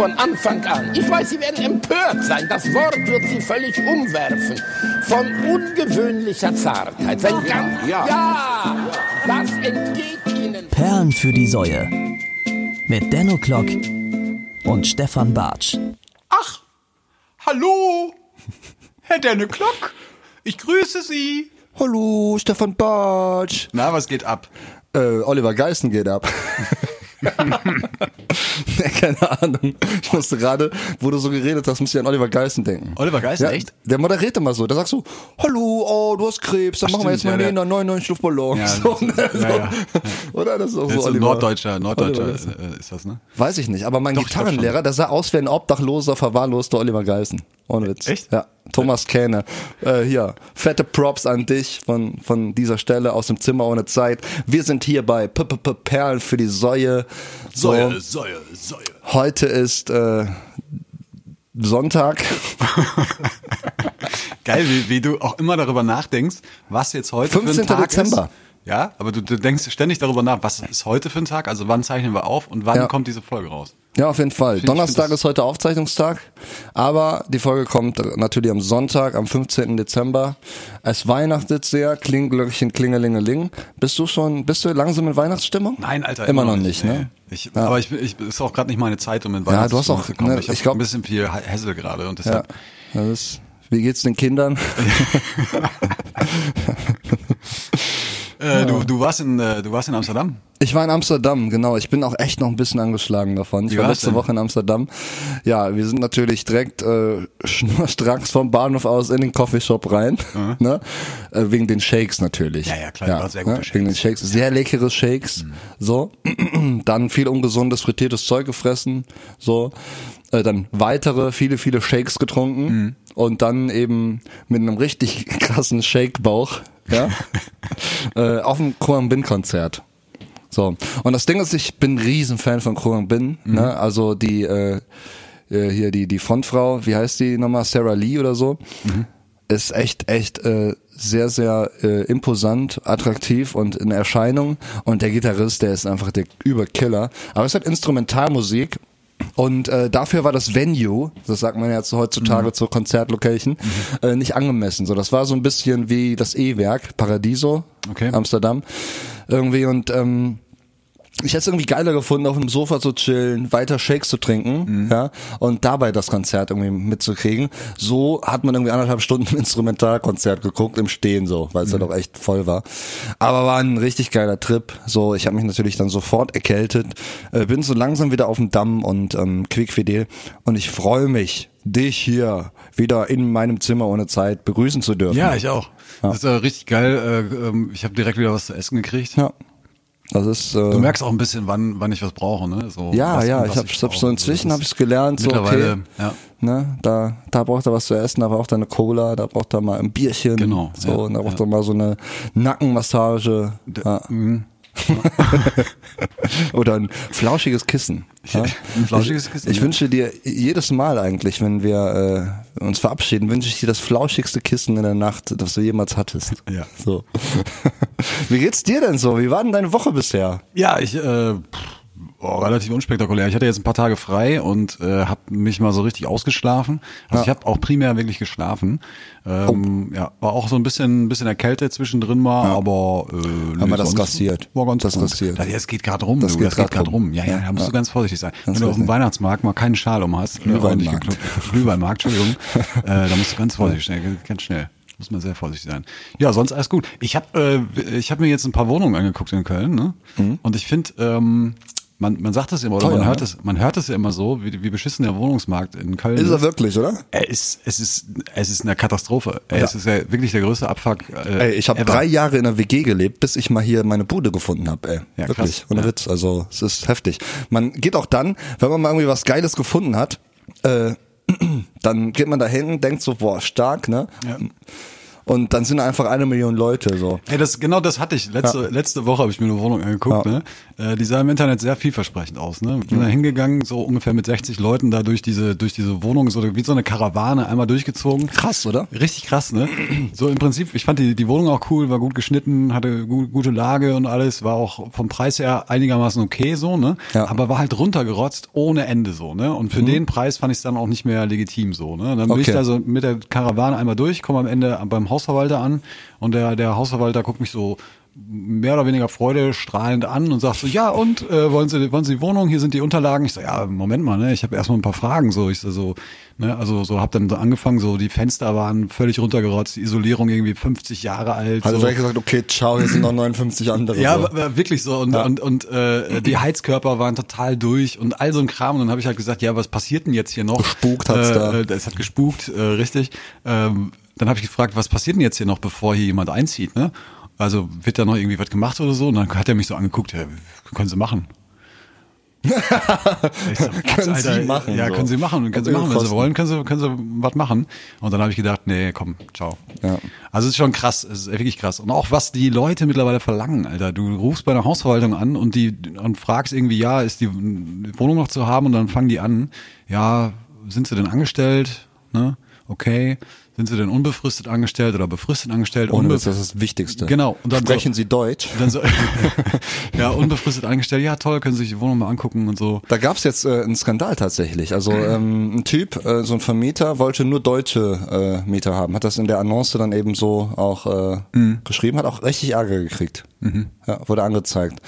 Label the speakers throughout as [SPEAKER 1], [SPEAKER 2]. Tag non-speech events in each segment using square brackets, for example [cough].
[SPEAKER 1] von Anfang an. Ich weiß, Sie werden empört sein. Das Wort wird Sie völlig umwerfen. Von ungewöhnlicher Zartheit. Sein ganz, ja, ja, das entgeht Ihnen.
[SPEAKER 2] Perlen für die Säue. Mit Denno Klock und Stefan Bartsch.
[SPEAKER 3] Ach, hallo, Herr Denne Klock. Ich grüße Sie.
[SPEAKER 4] Hallo, Stefan Bartsch.
[SPEAKER 3] Na, was geht ab?
[SPEAKER 4] Äh, Oliver Geißen geht ab. [laughs] [laughs] Keine Ahnung. Ich musste gerade, wo du so geredet hast, musste ich an Oliver Geißen denken.
[SPEAKER 3] Oliver Geißen,
[SPEAKER 4] ja,
[SPEAKER 3] echt?
[SPEAKER 4] Der moderiert immer so. Der sagt so, hallo, oh, du hast Krebs, dann
[SPEAKER 3] Ach,
[SPEAKER 4] machen wir jetzt mal
[SPEAKER 3] ja, der-
[SPEAKER 4] 99 Luftballons.
[SPEAKER 3] Ja, [laughs]
[SPEAKER 4] so, ne,
[SPEAKER 3] ja,
[SPEAKER 4] so.
[SPEAKER 3] ja.
[SPEAKER 4] Oder? Das ist auch
[SPEAKER 3] Das
[SPEAKER 4] so
[SPEAKER 3] ist
[SPEAKER 4] Oliver.
[SPEAKER 3] Norddeutscher, Norddeutscher
[SPEAKER 4] Oliver Geißen.
[SPEAKER 3] äh, ist das, ne?
[SPEAKER 4] Weiß ich nicht, aber mein
[SPEAKER 3] Doch,
[SPEAKER 4] Gitarrenlehrer, der sah aus wie ein obdachloser, verwahrloster Oliver Geißen. Ohne Witz.
[SPEAKER 3] Echt?
[SPEAKER 4] Ja. Thomas Kähne. Äh, hier, fette Props an dich von, von dieser Stelle aus dem Zimmer ohne Zeit. Wir sind hier bei P -P -P Perlen für die Säue. So,
[SPEAKER 3] Säue, Säue, Säue.
[SPEAKER 4] heute ist äh, Sonntag. [laughs]
[SPEAKER 3] Geil, wie, wie du auch immer darüber nachdenkst, was jetzt heute
[SPEAKER 4] 15.
[SPEAKER 3] für ein Tag
[SPEAKER 4] Dezember.
[SPEAKER 3] ist. Ja, aber du, du denkst ständig darüber nach, was ist heute für ein Tag, also wann zeichnen wir auf und wann
[SPEAKER 4] Ja.
[SPEAKER 3] kommt diese Folge raus.
[SPEAKER 4] Ja, auf jeden Fall. Donnerstag
[SPEAKER 3] find das-
[SPEAKER 4] ist heute Aufzeichnungstag, aber die Folge kommt natürlich am Sonntag, am 15. Dezember. Es weihnachtet sehr, Klingelglöckchen, Klingelingeling. Bist du schon, bist du langsam in Weihnachtsstimmung?
[SPEAKER 3] Nein, Alter,
[SPEAKER 4] Immer, noch nicht,
[SPEAKER 3] nee.
[SPEAKER 4] ne?
[SPEAKER 3] Ich,
[SPEAKER 4] Ja.
[SPEAKER 3] Aber ich, ich ist auch gerade nicht meine Zeit, um in
[SPEAKER 4] Ja, du hast
[SPEAKER 3] Weihnachtsstimmung
[SPEAKER 4] auch,
[SPEAKER 3] zu kommen.
[SPEAKER 4] ne,
[SPEAKER 3] ich
[SPEAKER 4] ich glaub-
[SPEAKER 3] ein bisschen viel Hassel gerade und
[SPEAKER 4] Ja.
[SPEAKER 3] deshalb.
[SPEAKER 4] Das ist, wie geht's den Kindern? [laughs] [laughs]
[SPEAKER 3] Äh, du, du warst in, äh, du warst in Amsterdam.
[SPEAKER 4] Ich war in Amsterdam, genau. Ich bin auch echt noch ein bisschen angeschlagen davon. Ich
[SPEAKER 3] Wie
[SPEAKER 4] war letzte
[SPEAKER 3] denn?
[SPEAKER 4] Woche in Amsterdam. Ja, wir sind natürlich direkt äh, [laughs] schnurstracks vom Bahnhof aus in den Coffeeshop rein. Ne? Äh, wegen den Shakes natürlich.
[SPEAKER 3] Ja, ja, klar, waren sehr gute
[SPEAKER 4] ne? Wegen den Shakes. Sehr leckere Shakes. So. [clears throat] Dann viel ungesundes, frittiertes Zeug gefressen. So. Äh, dann weitere, viele, viele Shakes getrunken.
[SPEAKER 3] Mhm.
[SPEAKER 4] Und dann eben mit einem richtig [laughs] krassen Shake-Bauch. Ja. [laughs] äh, auf dem Koang Bin Konzert. So. Und das Ding ist, ich bin Riesenfan von Koang Bin, ne? Also die, äh, äh, hier die, die Frontfrau, wie heißt die nochmal? Sarah Lee oder so. Ist echt, echt, äh, sehr, sehr äh, imposant, attraktiv und in Erscheinung. Und der Gitarrist, der ist einfach der Überkiller. Aber es hat Instrumentalmusik. Und äh, dafür war das Venue, das sagt man jetzt heutzutage zur Konzertlocation, äh, nicht angemessen. So, das war so ein bisschen wie das E-Werk, Paradiso,
[SPEAKER 3] Okay.
[SPEAKER 4] Amsterdam, irgendwie und ähm, ich hätte es irgendwie geiler gefunden, auf einem Sofa zu chillen, weiter Shakes zu trinken, ja, und dabei das Konzert irgendwie mitzukriegen. So hat man irgendwie anderthalb Stunden ein Instrumentalkonzert geguckt im Stehen so, weil es ja doch echt voll war. Aber war ein richtig geiler Trip. So, ich habe mich natürlich dann sofort erkältet, äh, bin so langsam wieder auf dem Damm und ähm, quickfidel und ich freue mich, dich hier wieder in meinem Zimmer ohne Zeit begrüßen zu dürfen.
[SPEAKER 3] Ja, ich auch. Das ist äh, richtig geil. Äh, ähm, ich habe direkt wieder was zu essen gekriegt.
[SPEAKER 4] Ja. Das ist äh,
[SPEAKER 3] Du merkst auch ein bisschen, wann, wann ich was brauche, ne? So,
[SPEAKER 4] Ja,
[SPEAKER 3] was,
[SPEAKER 4] ja, ich habe hab so inzwischen habe ich gelernt, so okay,
[SPEAKER 3] ja.
[SPEAKER 4] ne, da da braucht er was zu essen, da braucht er eine Cola, da braucht er mal ein Bierchen,
[SPEAKER 3] Genau,
[SPEAKER 4] so
[SPEAKER 3] ja,
[SPEAKER 4] und da braucht
[SPEAKER 3] ja.
[SPEAKER 4] er mal so eine Nackenmassage ja. [laughs] oder ein flauschiges Kissen. Ja?
[SPEAKER 3] Ein flauschiges Kissen,
[SPEAKER 4] Ich, ich wünsche dir jedes Mal eigentlich, wenn wir äh, uns verabschieden, wünsche ich dir das flauschigste Kissen in der Nacht, das du jemals hattest.
[SPEAKER 3] Ja.
[SPEAKER 4] So. [laughs] Wie geht's dir denn so? Wie war denn deine Woche bisher?
[SPEAKER 3] Ja, ich äh, oh, relativ unspektakulär. Ich hatte jetzt ein paar Tage frei und äh, habe mich mal so richtig ausgeschlafen. Also
[SPEAKER 4] Ja.
[SPEAKER 3] ich habe auch primär wirklich geschlafen. Ähm, Ja, war auch so ein bisschen, ein bisschen erkältet zwischendrin mal, aber äh, nee,
[SPEAKER 4] wir das
[SPEAKER 3] sonst
[SPEAKER 4] rasiert?
[SPEAKER 3] War ganz
[SPEAKER 4] Das
[SPEAKER 3] gut.
[SPEAKER 4] rasiert.
[SPEAKER 3] Ja, das geht gerade rum.
[SPEAKER 4] Das
[SPEAKER 3] du,
[SPEAKER 4] geht
[SPEAKER 3] das geht gerade
[SPEAKER 4] rum.
[SPEAKER 3] rum. Ja, ja, da musst
[SPEAKER 4] Ja.
[SPEAKER 3] du ganz vorsichtig sein.
[SPEAKER 4] Ganz
[SPEAKER 3] Wenn du auf dem. Weihnachtsmarkt mal keinen Schal um hast,
[SPEAKER 4] Glühweinmarkt.
[SPEAKER 3] Glühweinmarkt, Entschuldigung, [laughs] äh, da musst du ganz vorsichtig sein, ganz schnell. Muss man sehr vorsichtig sein. Ja, sonst alles gut. Ich habe äh, ich hab mir jetzt ein paar Wohnungen angeguckt in Köln, ne? Und ich finde, ähm, man, man sagt es immer, oder.
[SPEAKER 4] Teuer,
[SPEAKER 3] man hört
[SPEAKER 4] ne?
[SPEAKER 3] es, man hört es ja immer so, wie, wie beschissen der Wohnungsmarkt in Köln
[SPEAKER 4] Ist er wirklich, oder?
[SPEAKER 3] Er ist, es ist, es ist eine Katastrophe.
[SPEAKER 4] Ja.
[SPEAKER 3] ist, es ist ja wirklich der größte Abfuck. Äh,
[SPEAKER 4] Ey, ich habe drei Jahre in der WG gelebt, bis ich mal hier meine Bude gefunden habe, ey.
[SPEAKER 3] Ja,
[SPEAKER 4] Wirklich,
[SPEAKER 3] krass.
[SPEAKER 4] ohne
[SPEAKER 3] Ja.
[SPEAKER 4] Witz. Also es ist heftig. Man geht auch dann, wenn man mal irgendwie was Geiles gefunden hat, äh, [clears throat] dann geht man da hin, denkt so, boah, stark, ne?
[SPEAKER 3] Ja.
[SPEAKER 4] Und dann sind einfach eine Million Leute so.
[SPEAKER 3] Ey, das, genau das hatte ich. Letzte, letzte Woche habe ich mir eine Wohnung angeguckt.
[SPEAKER 4] Ja.
[SPEAKER 3] Ne? Äh, die sah im Internet sehr vielversprechend aus. Ne? Bin da hingegangen, so ungefähr mit 60 Leuten da durch diese, durch diese Wohnung, so wie so eine Karawane einmal durchgezogen.
[SPEAKER 4] Krass, oder?
[SPEAKER 3] Richtig krass, ne? So im Prinzip, ich fand die, die Wohnung auch cool, war gut geschnitten, hatte gu gute Lage und alles, war auch vom Preis her einigermaßen okay so, ne?
[SPEAKER 4] Ja.
[SPEAKER 3] Aber war halt runtergerotzt ohne Ende so, ne? Und für den Preis fand ich es dann auch nicht mehr legitim so, ne? Dann bin
[SPEAKER 4] Okay.
[SPEAKER 3] ich da so mit der Karawane einmal durch, komme am Ende beim Hausverwalter an und der, der Hausverwalter guckt mich so mehr oder weniger freudestrahlend an und sagt so, ja und, äh, wollen Sie, wollen Sie die Wohnung, hier sind die Unterlagen. Ich so, ja, Moment mal, ne, ich habe erstmal ein paar Fragen, so, ich so, so ne, also so habe dann so angefangen, so die Fenster waren völlig runtergerotzt, die Isolierung irgendwie 50 Jahre alt.
[SPEAKER 4] Also
[SPEAKER 3] so.
[SPEAKER 4] direkt gesagt, okay, ciao, hier sind noch 59 andere.
[SPEAKER 3] Ja,
[SPEAKER 4] so.
[SPEAKER 3] wirklich so und und und äh, die Heizkörper waren total durch und all so ein Kram und dann habe ich halt gesagt, ja, was passiert denn jetzt hier noch?
[SPEAKER 4] Gespukt hat's
[SPEAKER 3] äh,
[SPEAKER 4] da.
[SPEAKER 3] Äh, es hat gespukt, äh, richtig. Ähm, dann habe ich gefragt, was passiert denn jetzt hier noch, bevor hier jemand einzieht, ne? Also wird da noch irgendwie was gemacht oder so? Und dann hat er mich so angeguckt, ja, können Sie machen. So, [laughs]
[SPEAKER 4] Können Sie machen,
[SPEAKER 3] Ja,
[SPEAKER 4] so.
[SPEAKER 3] können Sie machen. Können Sie machen, wenn Sie wollen, können Sie, können Sie was machen. Und dann habe ich gedacht, nee, komm, ciao.
[SPEAKER 4] Ja.
[SPEAKER 3] Also es ist schon krass, es ist wirklich krass. Und auch was die Leute mittlerweile verlangen, Alter. Du rufst bei der Hausverwaltung an und die und fragst irgendwie, ja, ist die Wohnung noch zu haben? Und dann fangen die an, ja, sind sie denn angestellt? Ne? Okay. Sind sie denn unbefristet angestellt oder befristet angestellt?
[SPEAKER 4] Ohne Witz, das ist das Wichtigste.
[SPEAKER 3] Genau. Und dann
[SPEAKER 4] Sprechen
[SPEAKER 3] so,
[SPEAKER 4] Sie Deutsch?
[SPEAKER 3] dann so, [laughs] ja, unbefristet angestellt, ja toll, können Sie sich die Wohnung mal angucken und so.
[SPEAKER 4] Da gab's jetzt äh, einen Skandal tatsächlich. Also ähm, ein Typ, äh, so ein Vermieter, wollte nur deutsche äh, Mieter haben. Hat das in der Annonce dann eben so auch äh,
[SPEAKER 3] Mhm.
[SPEAKER 4] geschrieben, hat auch richtig Ärger gekriegt. Ja, wurde angezeigt.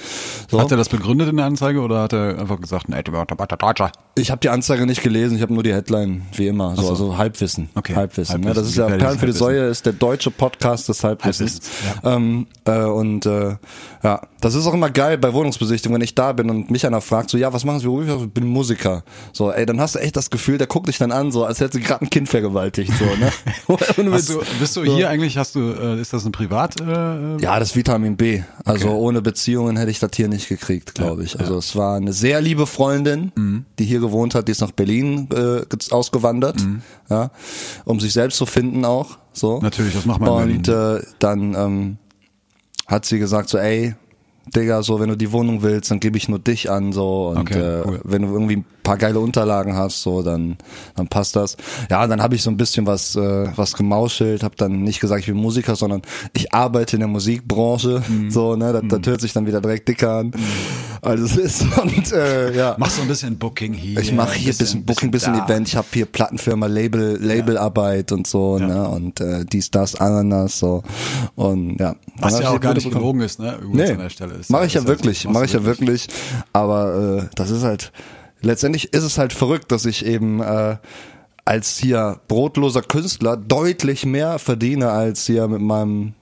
[SPEAKER 4] So.
[SPEAKER 3] Hat er das begründet in der Anzeige oder hat er einfach gesagt, nee, du bist der Deutscher?
[SPEAKER 4] Ich habe die Anzeige nicht gelesen, ich habe nur die Headline, wie immer. So,
[SPEAKER 3] so.
[SPEAKER 4] also Halbwissen.
[SPEAKER 3] Okay.
[SPEAKER 4] Halbwissen.
[SPEAKER 3] Halbwissen,
[SPEAKER 4] Ja, das ist ja Perlen für die. Säue ist der deutsche Podcast des Halbwissens.
[SPEAKER 3] Halbwissens,
[SPEAKER 4] ähm, äh, und äh, ja, das ist auch immer geil bei Wohnungsbesichtigungen, wenn ich da bin und mich einer fragt, so ja, was machen Sie beruflich? Ich bin Musiker. So, ey, dann hast du echt das Gefühl, der guckt dich dann an, so als hätte sie gerade ein Kind vergewaltigt. So, ne? [laughs] [laughs]
[SPEAKER 3] Hast du, bist du
[SPEAKER 4] So.
[SPEAKER 3] hier eigentlich, hast du, äh, ist das ein Privat? Äh,
[SPEAKER 4] Ja, das Vitamin B. Also ohne Beziehungen hätte ich das hier nicht gekriegt, glaube ich. Also es war eine sehr liebe Freundin,
[SPEAKER 3] Mhm.
[SPEAKER 4] die hier gewohnt hat, die ist nach Berlin äh, ge- ausgewandert,
[SPEAKER 3] Mhm.
[SPEAKER 4] ja, um sich selbst zu finden auch. So.
[SPEAKER 3] Natürlich, das macht man in
[SPEAKER 4] Und äh, dann ähm, hat sie gesagt so, ey, Digga, so wenn du die Wohnung willst, dann gebe ich nur dich an so und
[SPEAKER 3] Okay,
[SPEAKER 4] äh,
[SPEAKER 3] cool.
[SPEAKER 4] wenn du irgendwie paar geile Unterlagen hast, so dann dann passt das. Ja, dann habe ich so ein bisschen was äh, was gemauschelt, habe dann nicht gesagt, ich bin Musiker, sondern ich arbeite in der Musikbranche,
[SPEAKER 3] Mhm.
[SPEAKER 4] so ne, das, das hört sich dann wieder direkt dicker an. Also es ist [laughs] und äh, ja.
[SPEAKER 3] Machst du ein bisschen Booking hier?
[SPEAKER 4] Ich mache hier ein bisschen Booking, bisschen
[SPEAKER 3] da.
[SPEAKER 4] Event. Ich habe hier Plattenfirma, Label, Labelarbeit und so, ne? Und äh, dies, das, Ananas, so. Und ja.
[SPEAKER 3] Was ja auch gar nicht gelogen ist, ne? Übrigens
[SPEAKER 4] Nee,
[SPEAKER 3] an der Stelle. Ist,
[SPEAKER 4] mache ich ja wirklich, mache ich ja wirklich. Aber äh, das ist halt, letztendlich ist es halt verrückt, dass ich eben äh, als hier brotloser Künstler deutlich mehr verdiene als hier mit meinem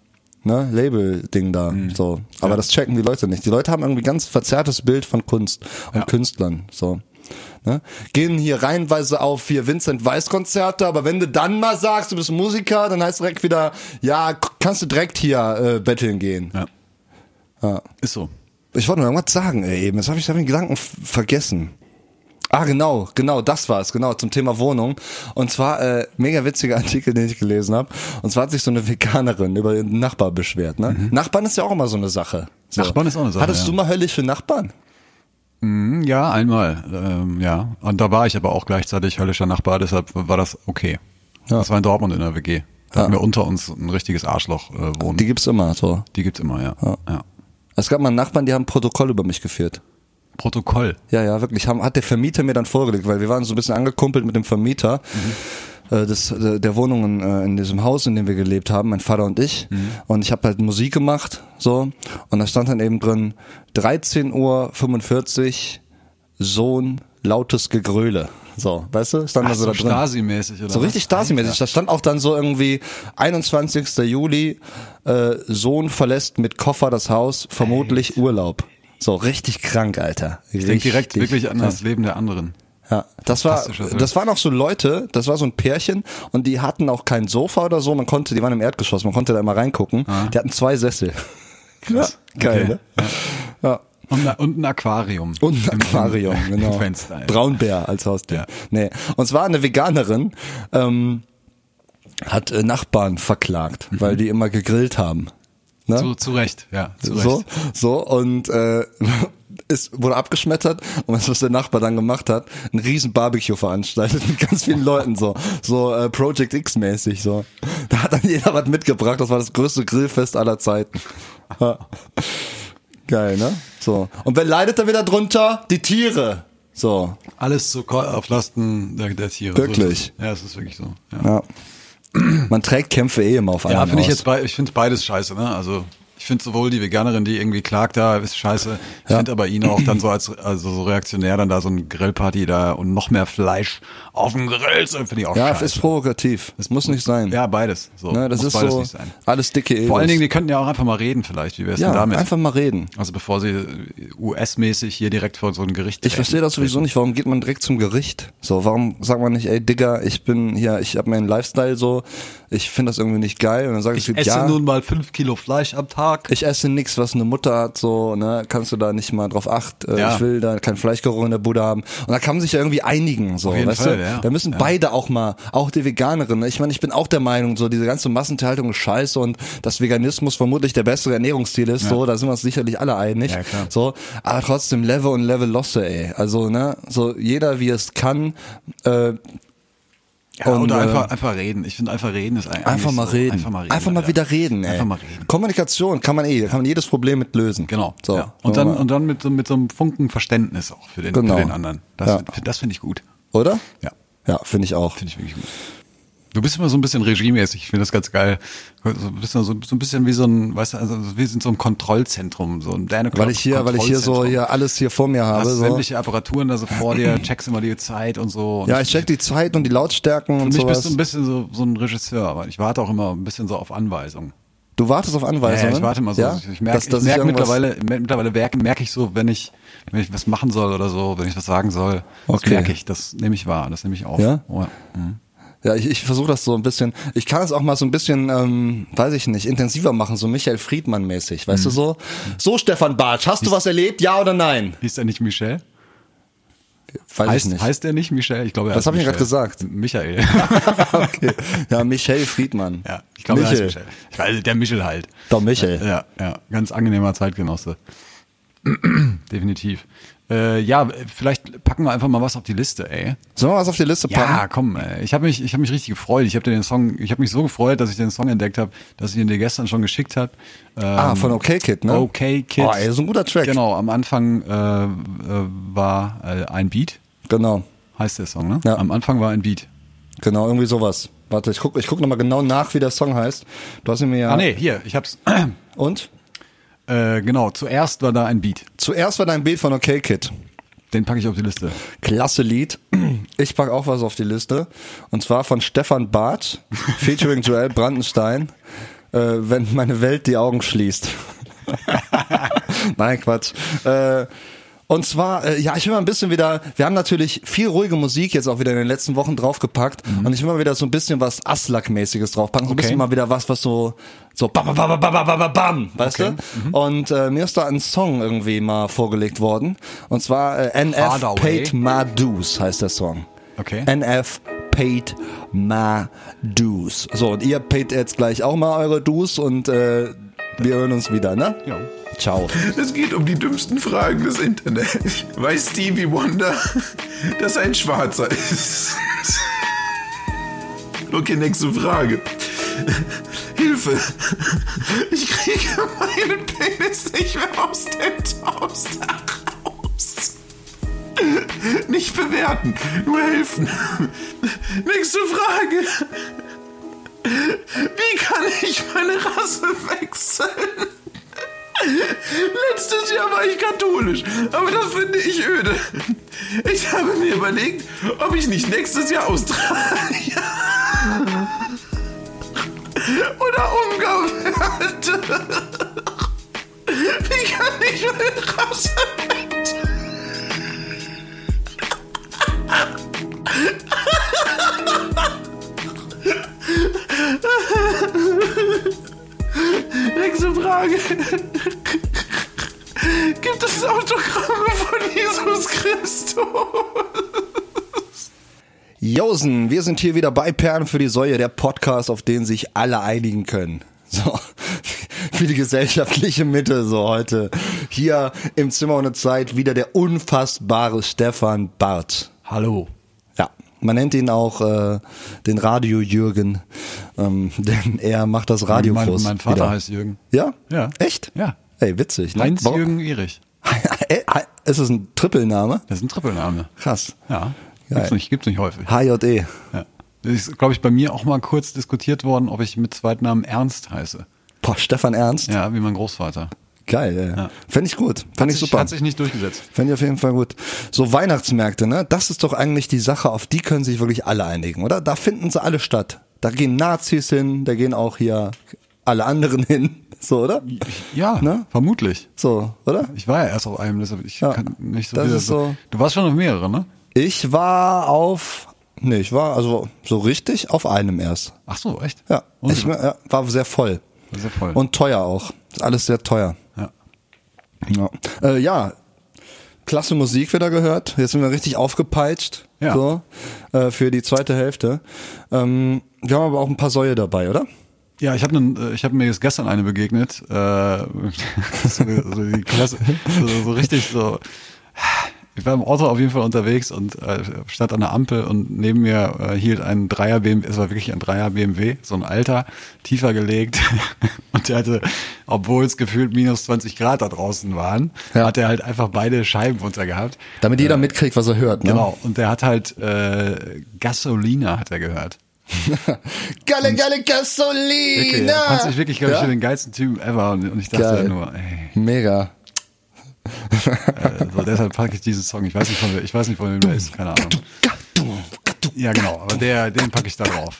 [SPEAKER 4] ne, Label-Ding da.
[SPEAKER 3] Mhm.
[SPEAKER 4] So. Aber das checken die Leute nicht. Die Leute haben irgendwie ganz verzerrtes Bild von Kunst und
[SPEAKER 3] Ja.
[SPEAKER 4] Künstlern. So. Ne? Gehen hier reihenweise auf vier Vincent Weiss Konzerte, aber wenn du dann mal sagst, du bist Musiker, dann heißt direkt wieder, ja, kannst du direkt hier äh, betteln gehen.
[SPEAKER 3] Ja.
[SPEAKER 4] Ja.
[SPEAKER 3] Ist so.
[SPEAKER 4] Ich wollte noch irgendwas sagen, ey, eben. Jetzt habe ich hab den Gedanken vergessen. Ah, genau, genau, das war's, genau, zum Thema Wohnung. Und zwar, äh, mega witziger Artikel, den ich gelesen habe. Und zwar hat sich so eine Veganerin über ihren Nachbar beschwert, ne? Nachbarn ist ja auch immer so eine Sache. So.
[SPEAKER 3] Mhm. Nachbarn ist auch eine Sache,
[SPEAKER 4] Hattest
[SPEAKER 3] ja.
[SPEAKER 4] du mal höllische Nachbarn?
[SPEAKER 3] Hm, Ja, einmal. Ähm, ja. Und da war ich aber auch gleichzeitig höllischer Nachbar, deshalb war das okay.
[SPEAKER 4] Ja.
[SPEAKER 3] Das war in Dortmund in der WG. Da
[SPEAKER 4] Ja.
[SPEAKER 3] hatten wir unter uns ein richtiges Arschloch äh, wohnen.
[SPEAKER 4] Die
[SPEAKER 3] Die,
[SPEAKER 4] gibt's immer, so.
[SPEAKER 3] gibt's immer, ja.
[SPEAKER 4] Ja.
[SPEAKER 3] ja.
[SPEAKER 4] Es gab mal Nachbarn, die haben ein Protokoll über mich geführt.
[SPEAKER 3] Protokoll.
[SPEAKER 4] Ja, ja, wirklich. Haben, hat der Vermieter mir dann vorgelegt, weil wir waren so ein bisschen angekumpelt mit dem Vermieter äh, des, äh, der Wohnungen äh, in diesem Haus, in dem wir gelebt haben, mein Vater und ich. Und ich habe halt Musik gemacht, so. Und da stand dann eben drin 13 Uhr 45 Sohn lautes Gegröle. So, weißt du? Stand
[SPEAKER 3] Ach,
[SPEAKER 4] also
[SPEAKER 3] so
[SPEAKER 4] da drin.
[SPEAKER 3] Stasi-mäßig oder
[SPEAKER 4] So
[SPEAKER 3] was?
[SPEAKER 4] richtig Stasi-mäßig. Da stand auch dann so irgendwie 21. Juli, äh, Sohn verlässt mit Koffer das Haus, vermutlich Urlaub. So, richtig krank, Alter.
[SPEAKER 3] Ich denke direkt wirklich an das Leben der anderen.
[SPEAKER 4] Ja, das war, das waren auch so Leute, das war so ein Pärchen und die hatten auch kein Sofa oder so, man konnte, die waren im Erdgeschoss, man konnte da immer reingucken. Die hatten zwei Sessel. [laughs]
[SPEAKER 3] Krass.
[SPEAKER 4] Ja, geil,
[SPEAKER 3] Okay.
[SPEAKER 4] ne? Ja.
[SPEAKER 3] Und, ein- und ein Aquarium.
[SPEAKER 4] Und ein Aquarium, [laughs]
[SPEAKER 3] im,
[SPEAKER 4] genau.
[SPEAKER 3] Im Fenster. ey.
[SPEAKER 4] Braunbär als Haustier.
[SPEAKER 3] Ja.
[SPEAKER 4] Nee. Und zwar eine Veganerin, ähm, hat äh, Nachbarn verklagt, weil die immer gegrillt haben. Ne?
[SPEAKER 3] Zu, zu Recht, ja, zu Recht.
[SPEAKER 4] so, so und äh, [laughs] ist, wurde abgeschmettert und was, was der Nachbar dann gemacht hat, ein riesen Barbecue veranstaltet mit ganz vielen Leuten so, so äh, Project X mäßig so. Da hat dann jeder was mitgebracht, das war das größte Grillfest aller Zeiten. Ja. Geil, ne? So. Und wer leidet da wieder drunter? Die Tiere. So.
[SPEAKER 3] Alles so auf Lasten der, der Tiere.
[SPEAKER 4] Wirklich?
[SPEAKER 3] So es. ja, es ist wirklich so. Ja,
[SPEAKER 4] Ja. Man trägt Kämpfe eh immer auf
[SPEAKER 3] ja
[SPEAKER 4] anderen
[SPEAKER 3] finde ich jetzt ich finde beides scheiße, ne? Also ich finde sowohl die Veganerin, die irgendwie klagt, da ist scheiße. Ich
[SPEAKER 4] Ja.
[SPEAKER 3] finde aber ihn auch dann so als also so reaktionär dann da so ein Grillparty da und noch mehr Fleisch auf dem Grill, finde ich auch
[SPEAKER 4] Ja,
[SPEAKER 3] scheiße.
[SPEAKER 4] ist provokativ. Es muss nicht sein.
[SPEAKER 3] ja, beides. So,
[SPEAKER 4] ne, das
[SPEAKER 3] muss
[SPEAKER 4] ist
[SPEAKER 3] beides
[SPEAKER 4] so
[SPEAKER 3] nicht sein.
[SPEAKER 4] alles dicke Egos.
[SPEAKER 3] Vor allen Dingen, die könnten ja auch einfach mal reden vielleicht. Wie wäre es
[SPEAKER 4] ja,
[SPEAKER 3] denn damit?
[SPEAKER 4] einfach mal reden.
[SPEAKER 3] Also bevor sie US-mäßig hier direkt vor so ein Gericht
[SPEAKER 4] Ich verstehe das sowieso nicht, warum geht man direkt zum Gericht? So, warum sagt man nicht, ey Digga, ich bin hier, ich habe meinen Lifestyle so, ich finde das irgendwie nicht geil und dann sage ich,
[SPEAKER 3] Ich esse
[SPEAKER 4] ja,
[SPEAKER 3] nun mal fünf Kilo Fleisch am Tag.
[SPEAKER 4] ich esse nichts, was eine Mutter hat, so, ne, kannst du da nicht mal drauf achten, äh,
[SPEAKER 3] Ja.
[SPEAKER 4] ich will da kein Fleischgeruch in der Bude haben. Und da kann man sich ja irgendwie einigen, so,
[SPEAKER 3] Auf jeden
[SPEAKER 4] weißt
[SPEAKER 3] Fall,
[SPEAKER 4] du?
[SPEAKER 3] ja.
[SPEAKER 4] Da müssen
[SPEAKER 3] Ja.
[SPEAKER 4] beide auch mal, auch die Veganerin, ne? ich meine, ich bin auch der Meinung, so, diese ganze Massentierhaltung ist scheiße und dass Veganismus vermutlich der bessere Ernährungsstil ist, so, da sind wir uns sicherlich alle einig,
[SPEAKER 3] Ja, klar.
[SPEAKER 4] so, aber trotzdem Level und Level Losse, ey, also, ne, so, jeder wie es kann, äh,
[SPEAKER 3] Ja,
[SPEAKER 4] Und,
[SPEAKER 3] oder
[SPEAKER 4] äh,
[SPEAKER 3] einfach, einfach reden. Ich finde einfach reden ist eigentlich
[SPEAKER 4] Einfach mal
[SPEAKER 3] so.
[SPEAKER 4] reden.
[SPEAKER 3] Einfach mal reden.
[SPEAKER 4] Einfach mal wieder reden, ey.
[SPEAKER 3] Einfach mal reden.
[SPEAKER 4] Kommunikation kann man eh, kann man jedes Problem mit lösen.
[SPEAKER 3] Genau.
[SPEAKER 4] So.
[SPEAKER 3] Ja. Und dann, und dann mit so, mit so einem Funken Verständnis auch für den,
[SPEAKER 4] Genau.
[SPEAKER 3] für den anderen. Das,
[SPEAKER 4] Ja.
[SPEAKER 3] das finde ich gut.
[SPEAKER 4] Oder?
[SPEAKER 3] Ja.
[SPEAKER 4] Ja, finde ich auch.
[SPEAKER 3] Finde ich wirklich gut. Du bist immer so ein bisschen regiemäßig. Ich finde das ganz geil. So ein bisschen, so, so ein bisschen wie so ein, weißt du, also wir sind so ein Kontrollzentrum, so ein Dane
[SPEAKER 4] Weil ich hier, weil ich hier so hier alles hier vor mir habe.
[SPEAKER 3] Hast
[SPEAKER 4] So.
[SPEAKER 3] sämtliche Apparaturen da so vor dir, checkst immer die Zeit und so. Und
[SPEAKER 4] Ja, ich check die Zeit und die Lautstärken
[SPEAKER 3] Für
[SPEAKER 4] und
[SPEAKER 3] mich bist du ein bisschen so, so ein Regisseur, aber ich warte auch immer ein bisschen so auf Anweisungen.
[SPEAKER 4] Du wartest auf Anweisungen?
[SPEAKER 3] Ja, ich warte immer so.
[SPEAKER 4] Ja?
[SPEAKER 3] Ich merke
[SPEAKER 4] Dass- dass
[SPEAKER 3] ich merk mittlerweile, mittlerweile merke, merke ich so, wenn ich, wenn ich was machen soll oder so, wenn ich was sagen soll, das
[SPEAKER 4] Okay.
[SPEAKER 3] merke ich, das nehme ich wahr, das nehme ich auf.
[SPEAKER 4] Ja?
[SPEAKER 3] Oh, ja. Mhm.
[SPEAKER 4] Ja, ich, ich versuche das so ein bisschen. Ich kann es auch mal so ein bisschen, ähm, weiß ich nicht, intensiver machen, so Michael Friedmann mäßig, weißt du
[SPEAKER 3] Mhm.
[SPEAKER 4] so? So Stefan Bartsch, hast du was erlebt? Ja oder nein?
[SPEAKER 3] Hieß er nicht Michel?
[SPEAKER 4] Weiß
[SPEAKER 3] Heißt,
[SPEAKER 4] ich nicht.
[SPEAKER 3] heißt er nicht Michel? Ich glaube, er
[SPEAKER 4] Was
[SPEAKER 3] heißt
[SPEAKER 4] hab ich
[SPEAKER 3] Michel.
[SPEAKER 4] gerade gesagt?
[SPEAKER 3] Michael. [laughs]
[SPEAKER 4] okay. Ja, Michael Friedmann.
[SPEAKER 3] ja, ich glaube, er heißt
[SPEAKER 4] Michel.
[SPEAKER 3] Michel. Ich weiß, der Michel halt.
[SPEAKER 4] Doch, Michel.
[SPEAKER 3] Ja, ja, ganz angenehmer Zeitgenosse. [clears throat] Definitiv. Äh, ja, vielleicht packen wir einfach mal was auf die Liste, ey.
[SPEAKER 4] Sollen wir was auf die Liste packen?
[SPEAKER 3] Ja, komm, ey. ich habe mich, ich habe mich richtig gefreut. Ich habe den Song, ich habe mich so gefreut, dass ich den Song entdeckt habe, dass ich ihn dir gestern schon geschickt habe. Ähm,
[SPEAKER 4] Ah, von OK Kid, ne?
[SPEAKER 3] Okay Kid.
[SPEAKER 4] Oh, ey, ist ein guter Track.
[SPEAKER 3] Genau, am Anfang äh, äh, war äh, ein Beat,
[SPEAKER 4] Genau,
[SPEAKER 3] heißt der Song, ne?
[SPEAKER 4] Ja.
[SPEAKER 3] Am Anfang war ein Beat.
[SPEAKER 4] genau, irgendwie sowas. Warte, ich guck, ich guck nochmal genau nach, wie der Song heißt. Du hast ihn mir ja.
[SPEAKER 3] Ah nee, hier, ich hab's.
[SPEAKER 4] Und?
[SPEAKER 3] Äh, genau, zuerst war da ein Beat.
[SPEAKER 4] Zuerst war dein Bild von OK Kid.
[SPEAKER 3] Den packe ich auf die Liste.
[SPEAKER 4] Klasse Lied. Ich pack auch was auf die Liste. Und zwar von Stefan Barth, [laughs] featuring Joel Brandenstein. Äh, wenn meine Welt die Augen schließt. [laughs] Nein, Quatsch. Äh, und zwar, äh, ja, ich will mal ein bisschen wieder, wir haben natürlich viel ruhige Musik jetzt auch wieder in den letzten Wochen draufgepackt mhm. und ich will mal wieder so ein bisschen was Aslak-mäßiges draufpacken, so
[SPEAKER 3] okay.
[SPEAKER 4] ein bisschen mal wieder was, was so, so bam, bam, bam, bam, bam, bam, bam weißt
[SPEAKER 3] okay.
[SPEAKER 4] du? Mhm. Und äh, mir ist da ein Song irgendwie mal vorgelegt worden und zwar äh, NF
[SPEAKER 3] Hardaway.
[SPEAKER 4] Paid Madus heißt der Song.
[SPEAKER 3] Okay.
[SPEAKER 4] NF Paid My Dues. So, und ihr paid jetzt gleich auch mal eure Dues und äh, wir hören uns wieder, ne?
[SPEAKER 3] Ja.
[SPEAKER 4] Ciao.
[SPEAKER 5] Es geht um die dümmsten Fragen des Internets. Weiß Stevie Wonder, dass er ein Schwarzer ist? Okay, nächste Frage. Hilfe! Ich kriege meinen Penis nicht mehr aus dem Toaster raus. Nicht bewerten, nur helfen. Nächste Frage. Mir überlegt, ob ich nicht nächstes Jahr Australier [laughs] oder Ungar werde. Wie kann ich meine
[SPEAKER 4] Josen, wir sind hier wieder bei Perlen für die Säue, der Podcast, auf den sich alle einigen können. So, [laughs] für die gesellschaftliche Mitte, so heute. Hier im Zimmer ohne Zeit wieder der unfassbare Stefan Barth.
[SPEAKER 3] Hallo.
[SPEAKER 4] Ja, man nennt ihn auch äh, den Radio-Jürgen, ähm, [laughs] denn er macht das Radio
[SPEAKER 3] mein,
[SPEAKER 4] groß.
[SPEAKER 3] mein Vater
[SPEAKER 4] wieder.
[SPEAKER 3] heißt Jürgen.
[SPEAKER 4] Ja?
[SPEAKER 3] Ja.
[SPEAKER 4] Echt?
[SPEAKER 3] Ja.
[SPEAKER 4] Ey, witzig. Ne?
[SPEAKER 3] Heinz
[SPEAKER 4] Warum-
[SPEAKER 3] Jürgen Erich. [laughs]
[SPEAKER 4] Ist es ein Trippelname?
[SPEAKER 3] Das ist ein Trippelname.
[SPEAKER 4] Krass.
[SPEAKER 3] Ja. Gibt's nicht, gibt's nicht häufig.
[SPEAKER 4] HJE.
[SPEAKER 3] Ja. Das ist, glaube ich, bei mir auch mal kurz diskutiert worden, ob ich mit Zweitnamen Ernst heiße.
[SPEAKER 4] Boah, Stefan Ernst?
[SPEAKER 3] Ja, wie mein Großvater.
[SPEAKER 4] Geil, ey.
[SPEAKER 3] Ja.
[SPEAKER 4] Fände ich gut. Fände ich
[SPEAKER 3] Sich-
[SPEAKER 4] super.
[SPEAKER 3] Hat sich nicht durchgesetzt.
[SPEAKER 4] Fände ich auf jeden Fall gut. So Weihnachtsmärkte, ne? Das ist doch eigentlich die Sache, auf die können sich wirklich alle einigen, oder? Da finden sie alle statt. Da gehen Nazis hin, da gehen auch hier alle anderen hin. [laughs] So, oder?
[SPEAKER 3] Ja,
[SPEAKER 4] Ne?
[SPEAKER 3] vermutlich.
[SPEAKER 4] So, oder?
[SPEAKER 3] Ich war ja erst auf einem, deshalb ich
[SPEAKER 4] Ja,
[SPEAKER 3] kann nicht so
[SPEAKER 4] das ist so-
[SPEAKER 3] Du warst schon auf mehreren, ne?
[SPEAKER 4] Ich war auf, nee, ich war also so richtig auf einem erst.
[SPEAKER 3] Ach so, echt?
[SPEAKER 4] Ja,
[SPEAKER 3] Und?
[SPEAKER 4] ich ja, war sehr voll.
[SPEAKER 3] Sehr voll.
[SPEAKER 4] Und teuer auch. Ist alles sehr teuer.
[SPEAKER 3] ja.
[SPEAKER 4] Ja. Äh, ja, klasse Musik wieder gehört. Jetzt sind wir richtig aufgepeitscht.
[SPEAKER 3] Ja.
[SPEAKER 4] So, äh, für die zweite Hälfte. Ähm, wir haben aber auch ein paar Säue dabei, oder?
[SPEAKER 3] Ja, ich habe äh, ich hab mir jetzt gestern eine begegnet, äh, [laughs] so, so, die Klasse, so, so richtig so. Ich war im Auto auf jeden Fall unterwegs und äh, stand an der Ampel und neben mir äh, hielt ein Dreier BMW, es war wirklich ein Dreier BMW, so ein alter, tiefer gelegt [laughs] und der hatte, obwohl es gefühlt minus 20 Grad da draußen waren,
[SPEAKER 4] Ja.
[SPEAKER 3] hat er halt einfach beide Scheiben runter gehabt.
[SPEAKER 4] Damit jeder mitkriegt, was er hört. Ne?
[SPEAKER 3] Genau, und der hat halt äh, Gasolina hat er gehört. [laughs]
[SPEAKER 4] Geile, geile
[SPEAKER 3] Wirklich,
[SPEAKER 4] Gasolina!
[SPEAKER 3] er fand sich wirklich, glaube ich,
[SPEAKER 4] Ja?
[SPEAKER 3] den geilsten Typen ever und, und ich dachte
[SPEAKER 4] Geil.
[SPEAKER 3] nur, ey,
[SPEAKER 4] Mega.
[SPEAKER 3] Äh, so deshalb packe ich diesen Song. Ich weiß nicht von ich weiß nicht von wem der ist, keine Ahnung. Ja, genau, aber der, den packe ich da drauf.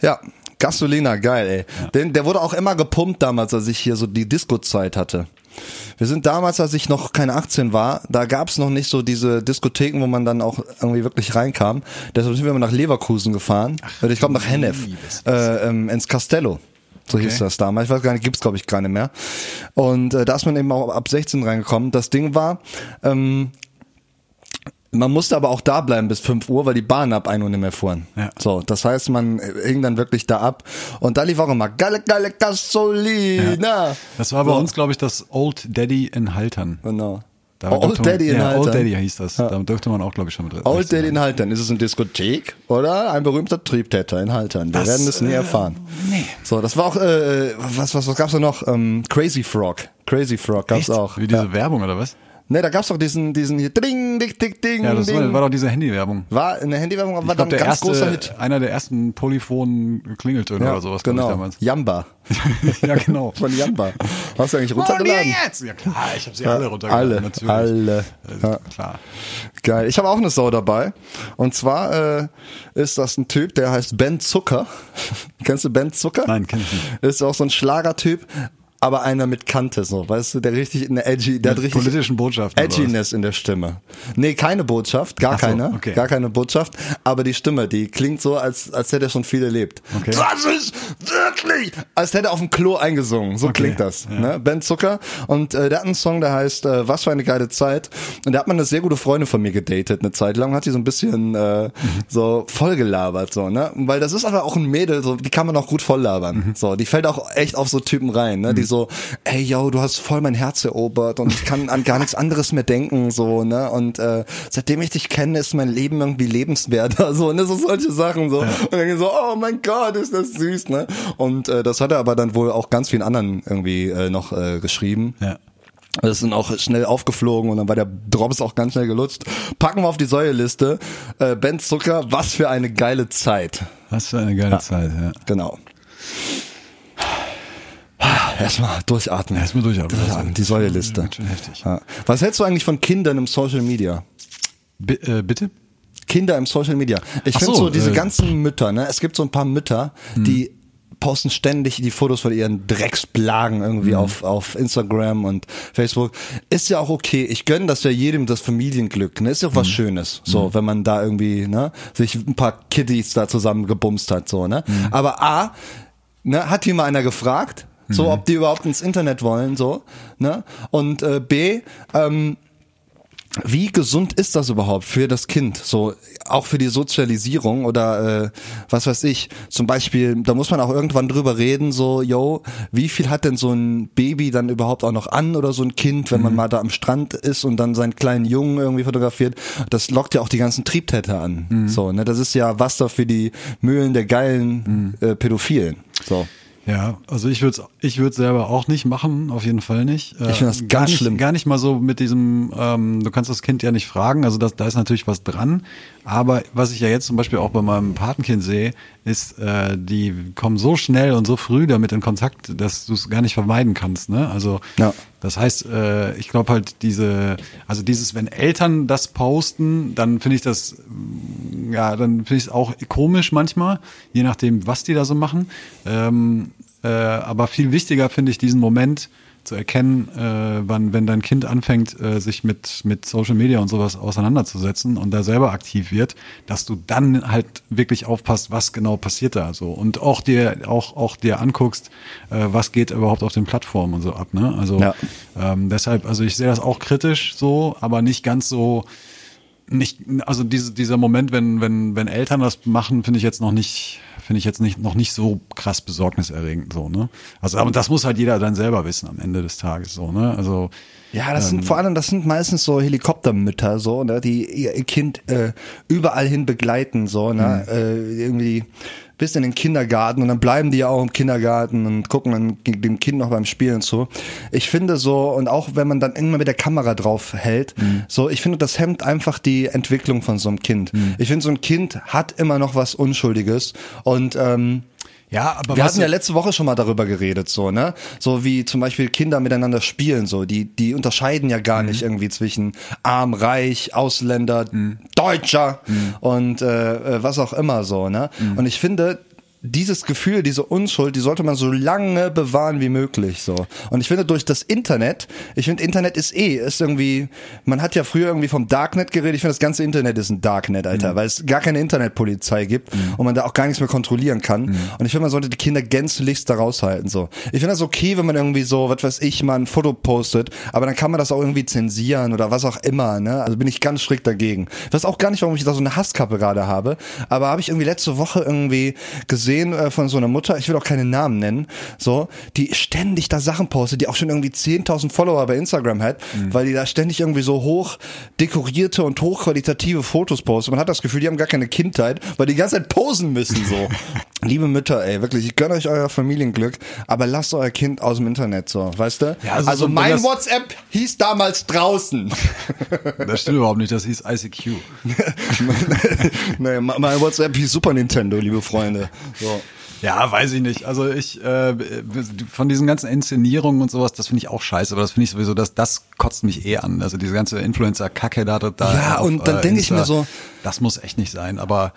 [SPEAKER 4] Ja, Gasolina, geil, ey. Den, der wurde auch immer gepumpt damals, als ich hier so die Disco-Zeit hatte. Wir sind damals, als ich noch keine 18 war, da gab's noch nicht so diese Diskotheken, wo man dann auch irgendwie wirklich reinkam. Deshalb sind wir immer nach Leverkusen gefahren. Oder ich glaube nach Hennef, äh, ähm, ins Castello. So hieß
[SPEAKER 3] Okay.
[SPEAKER 4] das damals. Ich weiß gar nicht, gibt's glaube ich gar nicht mehr. Und äh, da ist man eben auch ab 16 reingekommen. Das Ding war, ähm, man musste aber auch da bleiben bis 5 Uhr, weil die Bahnen ab 1 Uhr nicht mehr fuhren.
[SPEAKER 3] Ja.
[SPEAKER 4] So, das heißt, man hing dann wirklich da ab. Und da lief auch immer geile, geile Gasolina.
[SPEAKER 3] Das war bei
[SPEAKER 4] So.
[SPEAKER 3] uns, glaube ich, das Old Daddy in Haltern.
[SPEAKER 4] Genau.
[SPEAKER 3] Da
[SPEAKER 4] Old
[SPEAKER 3] durfte man,
[SPEAKER 4] Daddy in
[SPEAKER 3] ja,
[SPEAKER 4] Haltern.
[SPEAKER 3] Old Daddy hieß das. Da dürfte man auch, glaube ich, schon mit
[SPEAKER 4] Old Daddy in Haltern. Ist es eine Diskothek oder ein berühmter Triebtäter in Haltern? Wir
[SPEAKER 3] Das,
[SPEAKER 4] werden es nie
[SPEAKER 3] äh,
[SPEAKER 4] erfahren.
[SPEAKER 3] nee.
[SPEAKER 4] So, das war auch, äh, was, was, was gab's da noch? Ähm, Crazy Frog. Crazy Frog gab's
[SPEAKER 3] Echt?
[SPEAKER 4] auch.
[SPEAKER 3] Wie diese
[SPEAKER 4] ja.
[SPEAKER 3] Werbung oder was?
[SPEAKER 4] Ne, da gab's doch diesen, diesen hier, ding, ding, ding, ding,
[SPEAKER 3] Ja, das war,
[SPEAKER 4] ding.
[SPEAKER 3] war doch diese Handywerbung.
[SPEAKER 4] war eine Handywerbung, aber war dann ein
[SPEAKER 3] der
[SPEAKER 4] ganz großer
[SPEAKER 3] erste,
[SPEAKER 4] Hit.
[SPEAKER 3] einer der ersten polyphonen Klingeltöne oder sowas,
[SPEAKER 4] genau.
[SPEAKER 3] ich damals.
[SPEAKER 4] Jamba. [laughs]
[SPEAKER 3] ja, genau.
[SPEAKER 4] Von Jamba. Hast du eigentlich
[SPEAKER 3] Oh,
[SPEAKER 4] runtergeladen?
[SPEAKER 3] nee, jetzt! Ja klar, ich habe sie alle runtergeladen.
[SPEAKER 4] alle,
[SPEAKER 3] natürlich.
[SPEAKER 4] alle. Ja.
[SPEAKER 3] Klar.
[SPEAKER 4] Geil. Ich habe auch eine Sau dabei. Und zwar äh, ist das ein Typ, der heißt Ben Zucker. [laughs] Kennst du Ben Zucker?
[SPEAKER 3] Nein, kenn ich nicht.
[SPEAKER 4] Ist auch so ein Schlagertyp, aber einer mit Kante, so, weißt du, der richtig in der edgy, der hat richtig
[SPEAKER 3] politischen was?
[SPEAKER 4] Edginess in der Stimme. Nee, keine Botschaft, gar
[SPEAKER 3] so,
[SPEAKER 4] keine,
[SPEAKER 3] okay.
[SPEAKER 4] gar keine Botschaft, aber die Stimme, die klingt so, als, als hätte er schon viel erlebt.
[SPEAKER 3] Okay.
[SPEAKER 4] Das ist wirklich, als hätte er auf dem Klo eingesungen, so
[SPEAKER 3] Okay,
[SPEAKER 4] klingt das.
[SPEAKER 3] ja.
[SPEAKER 4] Ne? Ben Zucker und äh, der hat einen Song, der heißt äh, Was für eine geile Zeit und da hat man eine sehr gute Freundin von mir gedatet, eine Zeit lang, hat die so ein bisschen äh, so vollgelabert, so, ne, weil das ist aber auch ein Mädel, so, die kann man auch gut volllabern, so, die fällt auch echt auf so Typen rein, ne, die so, ey, yo, du hast voll mein Herz erobert und ich kann an gar nichts anderes mehr denken, so, ne, und äh, seitdem ich dich kenne, ist mein Leben irgendwie lebenswerter, [laughs] so, ne, so solche Sachen, so, und dann so, oh mein Gott, ist das süß, ne, und äh, das hat er aber dann wohl auch ganz vielen anderen irgendwie äh, noch äh, geschrieben.
[SPEAKER 3] Ja.
[SPEAKER 4] Das sind auch schnell aufgeflogen und dann war der Drops auch ganz schnell gelutscht. Packen wir auf die Säuleliste. Äh, ben Zucker, was für eine geile Zeit.
[SPEAKER 3] Was für eine geile Zeit, ja.
[SPEAKER 4] Genau. Erstmal durchatmen.
[SPEAKER 3] Erstmal durchatmen.
[SPEAKER 4] durchatmen. Die Säuleliste.
[SPEAKER 3] Heftig.
[SPEAKER 4] Ja. Was hältst du eigentlich von Kindern im Social Media?
[SPEAKER 3] Bi äh, bitte?
[SPEAKER 4] Kinder im Social Media. Ich finde
[SPEAKER 3] so,
[SPEAKER 4] so, diese
[SPEAKER 3] äh,
[SPEAKER 4] ganzen Mütter, ne? Es gibt so ein paar Mütter, die posten ständig die Fotos von ihren Drecksblagen irgendwie auf, auf Instagram und Facebook. Ist ja auch okay. Ich gönne das ja jedem das Familienglück. Ne? Ist ja auch was Schönes. So, wenn man da irgendwie, ne, sich ein paar Kiddies da zusammen gebumst hat, so, ne? Aber A, ne, hat hier mal einer gefragt, so, ob die überhaupt ins Internet wollen, so, ne? Und äh, B, ähm, wie gesund ist das überhaupt für das Kind? So auch für die Sozialisierung oder äh, was weiß ich. Zum Beispiel, da muss man auch irgendwann drüber reden, so, yo, wie viel hat denn so ein Baby dann überhaupt auch noch an oder so ein Kind, wenn man mal da am Strand ist und dann seinen kleinen Jungen irgendwie fotografiert? Das lockt ja auch die ganzen Triebtäter an. So, ne, das ist ja Wasser für die Mühlen der geilen äh, Pädophilen. So.
[SPEAKER 3] Ja, also ich würde ich würde selber auch nicht machen, auf jeden Fall nicht. Äh,
[SPEAKER 4] Ich finde das
[SPEAKER 3] gar
[SPEAKER 4] ganz
[SPEAKER 3] nicht,
[SPEAKER 4] schlimm.
[SPEAKER 3] Gar nicht mal so mit diesem, ähm, du kannst das Kind ja nicht fragen, also das, da ist natürlich was dran. Aber was ich ja jetzt zum Beispiel auch bei meinem Patenkind sehe, ist, äh, die kommen so schnell und so früh damit in Kontakt, dass du es gar nicht vermeiden kannst. Ne? Also
[SPEAKER 4] Ja.
[SPEAKER 3] das heißt, äh, ich glaube halt diese, also dieses, wenn Eltern das posten, dann finde ich das, ja, dann finde ich es auch komisch manchmal, je nachdem, was die da so machen. Ähm, äh, aber viel wichtiger finde ich diesen Moment zu erkennen, äh, wann, wenn dein Kind anfängt, äh, sich mit, mit Social Media und sowas auseinanderzusetzen und da selber aktiv wird, dass du dann halt wirklich aufpasst, was genau passiert da so und auch dir auch auch dir anguckst, äh, was geht überhaupt auf den Plattformen und so ab. Ne? Also
[SPEAKER 4] Ja.
[SPEAKER 3] ähm, deshalb, also ich sehe das auch kritisch so, aber nicht ganz so nicht, also diese, dieser Moment, wenn, wenn, wenn Eltern das machen, finde ich jetzt noch nicht, finde ich jetzt nicht, noch nicht so krass besorgniserregend, so, ne? Also, aber das muss halt jeder dann selber wissen am Ende des Tages, so, ne? Also,
[SPEAKER 4] Ja, das sind vor allem, das sind meistens so Helikoptermütter, so, ne, die ihr Kind äh, überall hin begleiten, so, ne, äh, irgendwie bis in den Kindergarten und dann bleiben die ja auch im Kindergarten und gucken dann dem Kind noch beim Spielen zu. Ich finde so, und auch wenn man dann irgendwann mit der Kamera drauf hält, so, ich finde, das hemmt einfach die Entwicklung von so einem Kind. Ich finde, so ein Kind hat immer noch was Unschuldiges und ähm,
[SPEAKER 3] ja, aber
[SPEAKER 4] wir hatten ja letzte Woche schon mal darüber geredet, so, ne? So wie zum Beispiel Kinder miteinander spielen, so. Die, die unterscheiden ja gar nicht irgendwie zwischen arm, reich, Ausländer, Deutscher und äh, äh, was auch immer so, ne? Und ich finde, dieses Gefühl, diese Unschuld, die sollte man so lange bewahren wie möglich, so. Und ich finde, durch das Internet, ich finde, Internet ist eh, ist irgendwie, man hat ja früher irgendwie vom Darknet geredet, ich finde, das ganze Internet ist ein Darknet, Alter, weil es gar keine Internetpolizei gibt und man da auch gar nichts mehr kontrollieren kann. Und ich finde, man sollte die Kinder gänzlichst da raushalten, so. Ich finde das okay, wenn man irgendwie so, was weiß ich, mal ein Foto postet, aber dann kann man das auch irgendwie zensieren oder was auch immer, ne? Also bin ich ganz strikt dagegen. Ich weiß auch gar nicht, warum ich da so eine Hasskappe gerade habe, aber habe ich irgendwie letzte Woche irgendwie gesehen äh, von so einer Mutter, ich will auch keine Namen nennen, so, die ständig da Sachen postet, die auch schon irgendwie 10.000 Follower bei Instagram hat, weil die da ständig irgendwie so hoch dekorierte und hochqualitative Fotos postet. Man hat das Gefühl, die haben gar keine Kindheit, weil die die ganze Zeit posen müssen, so. [laughs] Liebe Mütter, ey, wirklich, ich gönne euch euer Familienglück, aber lasst euer Kind aus dem Internet, so, weißt du?
[SPEAKER 3] Ja, also
[SPEAKER 4] also
[SPEAKER 3] so,
[SPEAKER 4] mein WhatsApp hieß damals draußen. [laughs]
[SPEAKER 3] das stimmt überhaupt nicht, das hieß ICQ.
[SPEAKER 4] nee, [laughs] mein WhatsApp hieß Super Nintendo, liebe Freunde. So.
[SPEAKER 3] Ja, weiß ich nicht. Also ich äh, von diesen ganzen Inszenierungen und sowas, das finde ich auch scheiße, aber das finde ich sowieso, dass das kotzt mich eh an. Also diese ganze Influencer-Kacke da, da
[SPEAKER 4] Ja,
[SPEAKER 3] auf,
[SPEAKER 4] und dann
[SPEAKER 3] äh,
[SPEAKER 4] denk ich mir so-
[SPEAKER 3] das muss echt nicht sein. Aber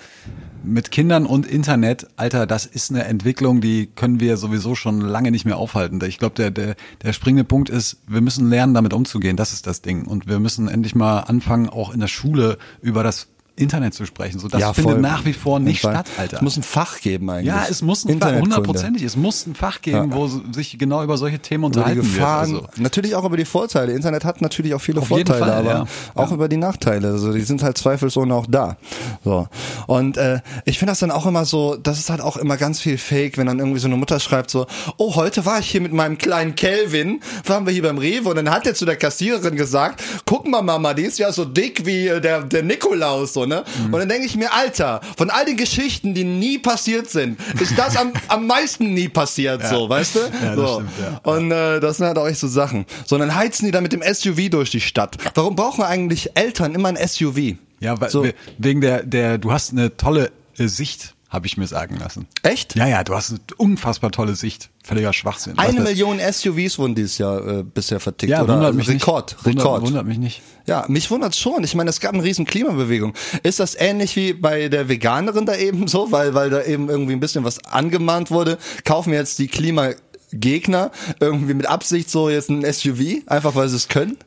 [SPEAKER 3] mit Kindern und Internet, Alter, das ist eine Entwicklung, die können wir sowieso schon lange nicht mehr aufhalten. Ich glaube, der, der, der springende Punkt ist, wir müssen lernen, damit umzugehen. Das ist das Ding. Und wir müssen endlich mal anfangen, auch in der Schule über das Internet zu sprechen. So, das
[SPEAKER 4] ja,
[SPEAKER 3] findet
[SPEAKER 4] voll.
[SPEAKER 3] nach wie vor nicht
[SPEAKER 4] Fall.
[SPEAKER 3] statt, Alter.
[SPEAKER 4] Es muss ein Fach geben eigentlich.
[SPEAKER 3] Ja, es muss ein Fach, hundertprozentig. Es muss ein Fach geben,
[SPEAKER 4] Ja.
[SPEAKER 3] wo sich genau über solche Themen
[SPEAKER 4] Über die
[SPEAKER 3] unterhalten
[SPEAKER 4] Gefahren,
[SPEAKER 3] wird. Also.
[SPEAKER 4] natürlich auch über die Vorteile. Internet hat natürlich auch viele
[SPEAKER 3] Auf
[SPEAKER 4] Vorteile,
[SPEAKER 3] Fall,
[SPEAKER 4] aber
[SPEAKER 3] ja.
[SPEAKER 4] auch über die Nachteile. Also die sind halt zweifelsohne auch da. So. Und äh, ich finde das dann auch immer so, das ist halt auch immer ganz viel Fake, wenn dann irgendwie so eine Mutter schreibt so, oh, heute war ich hier mit meinem kleinen Kelvin, waren wir hier beim Rewe und dann hat er zu der Kassiererin gesagt, guck mal Mama, die ist ja so dick wie äh, der, der Nikolaus, so, ne?
[SPEAKER 3] Mhm.
[SPEAKER 4] Und dann denke ich mir, Alter, von all den Geschichten, die nie passiert sind, ist das am, [laughs] am meisten nie passiert, so, weißt du?
[SPEAKER 3] Ja,
[SPEAKER 4] so.
[SPEAKER 3] stimmt, ja.
[SPEAKER 4] Und äh, das sind halt auch echt so Sachen. So, dann heizen die da mit dem SUV durch die Stadt. Warum brauchen eigentlich Eltern immer ein SUV?
[SPEAKER 3] Ja, weil,
[SPEAKER 4] So.
[SPEAKER 3] we- wegen der, der, du hast eine tolle äh, Sicht, habe ich mir sagen lassen.
[SPEAKER 4] Echt?
[SPEAKER 3] Ja, ja, du hast eine unfassbar tolle Sicht. Völliger Schwachsinn.
[SPEAKER 4] Eine
[SPEAKER 3] das-
[SPEAKER 4] Million SUVs wurden dieses Jahr äh, bisher vertickt.
[SPEAKER 3] Ja,
[SPEAKER 4] oder?
[SPEAKER 3] wundert mich
[SPEAKER 4] Rekord,
[SPEAKER 3] nicht. Wundert,
[SPEAKER 4] Rekord.
[SPEAKER 3] Wundert mich nicht.
[SPEAKER 4] Ja, mich wundert schon. Ich meine, es gab eine riesen Klimabewegung. Ist das ähnlich wie bei der Veganerin da eben so, weil, weil da eben irgendwie ein bisschen was angemahnt wurde? Kaufen wir jetzt die Klimagegner irgendwie mit Absicht so jetzt ein SUV, einfach weil sie es können?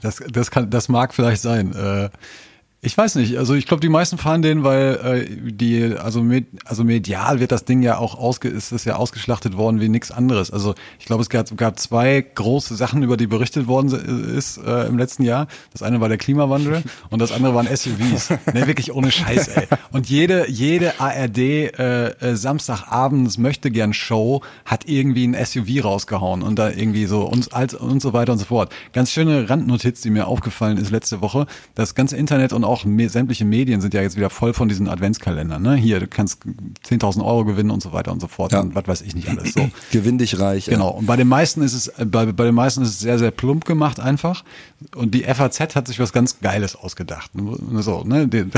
[SPEAKER 3] Das, das kann, das mag vielleicht sein. Äh, Ich weiß nicht, also ich glaube, die meisten fahren den, weil äh, die, also, med, also medial wird das Ding ja auch ausge, ist es ja ausgeschlachtet worden wie nichts anderes. Also ich glaube, es gab, gab zwei große Sachen, über die berichtet worden ist äh, im letzten Jahr. Das eine war der Klimawandel [laughs] und das andere waren SUVs. ne, wirklich ohne Scheiß, ey. Und jede, jede ARD äh, äh, Samstagabends möchte gern Show hat irgendwie ein SUV rausgehauen und da irgendwie so und, als, und so weiter und so fort. Ganz schöne Randnotiz, die mir aufgefallen ist letzte Woche. Das ganze Internet und auch me sämtliche Medien sind ja jetzt wieder voll von diesen Adventskalendern. Ne? Hier, du kannst 10.000 Euro gewinnen und so weiter und so fort.
[SPEAKER 4] Ja.
[SPEAKER 3] Und was weiß ich nicht alles. So. [clears throat]
[SPEAKER 4] Gewinn dich reich.
[SPEAKER 3] Genau. Und bei den meisten ist es, äh, bei, bei den meisten ist es sehr, sehr plump gemacht einfach. Und die FAZ hat sich was ganz Geiles ausgedacht. So, ne? [laughs]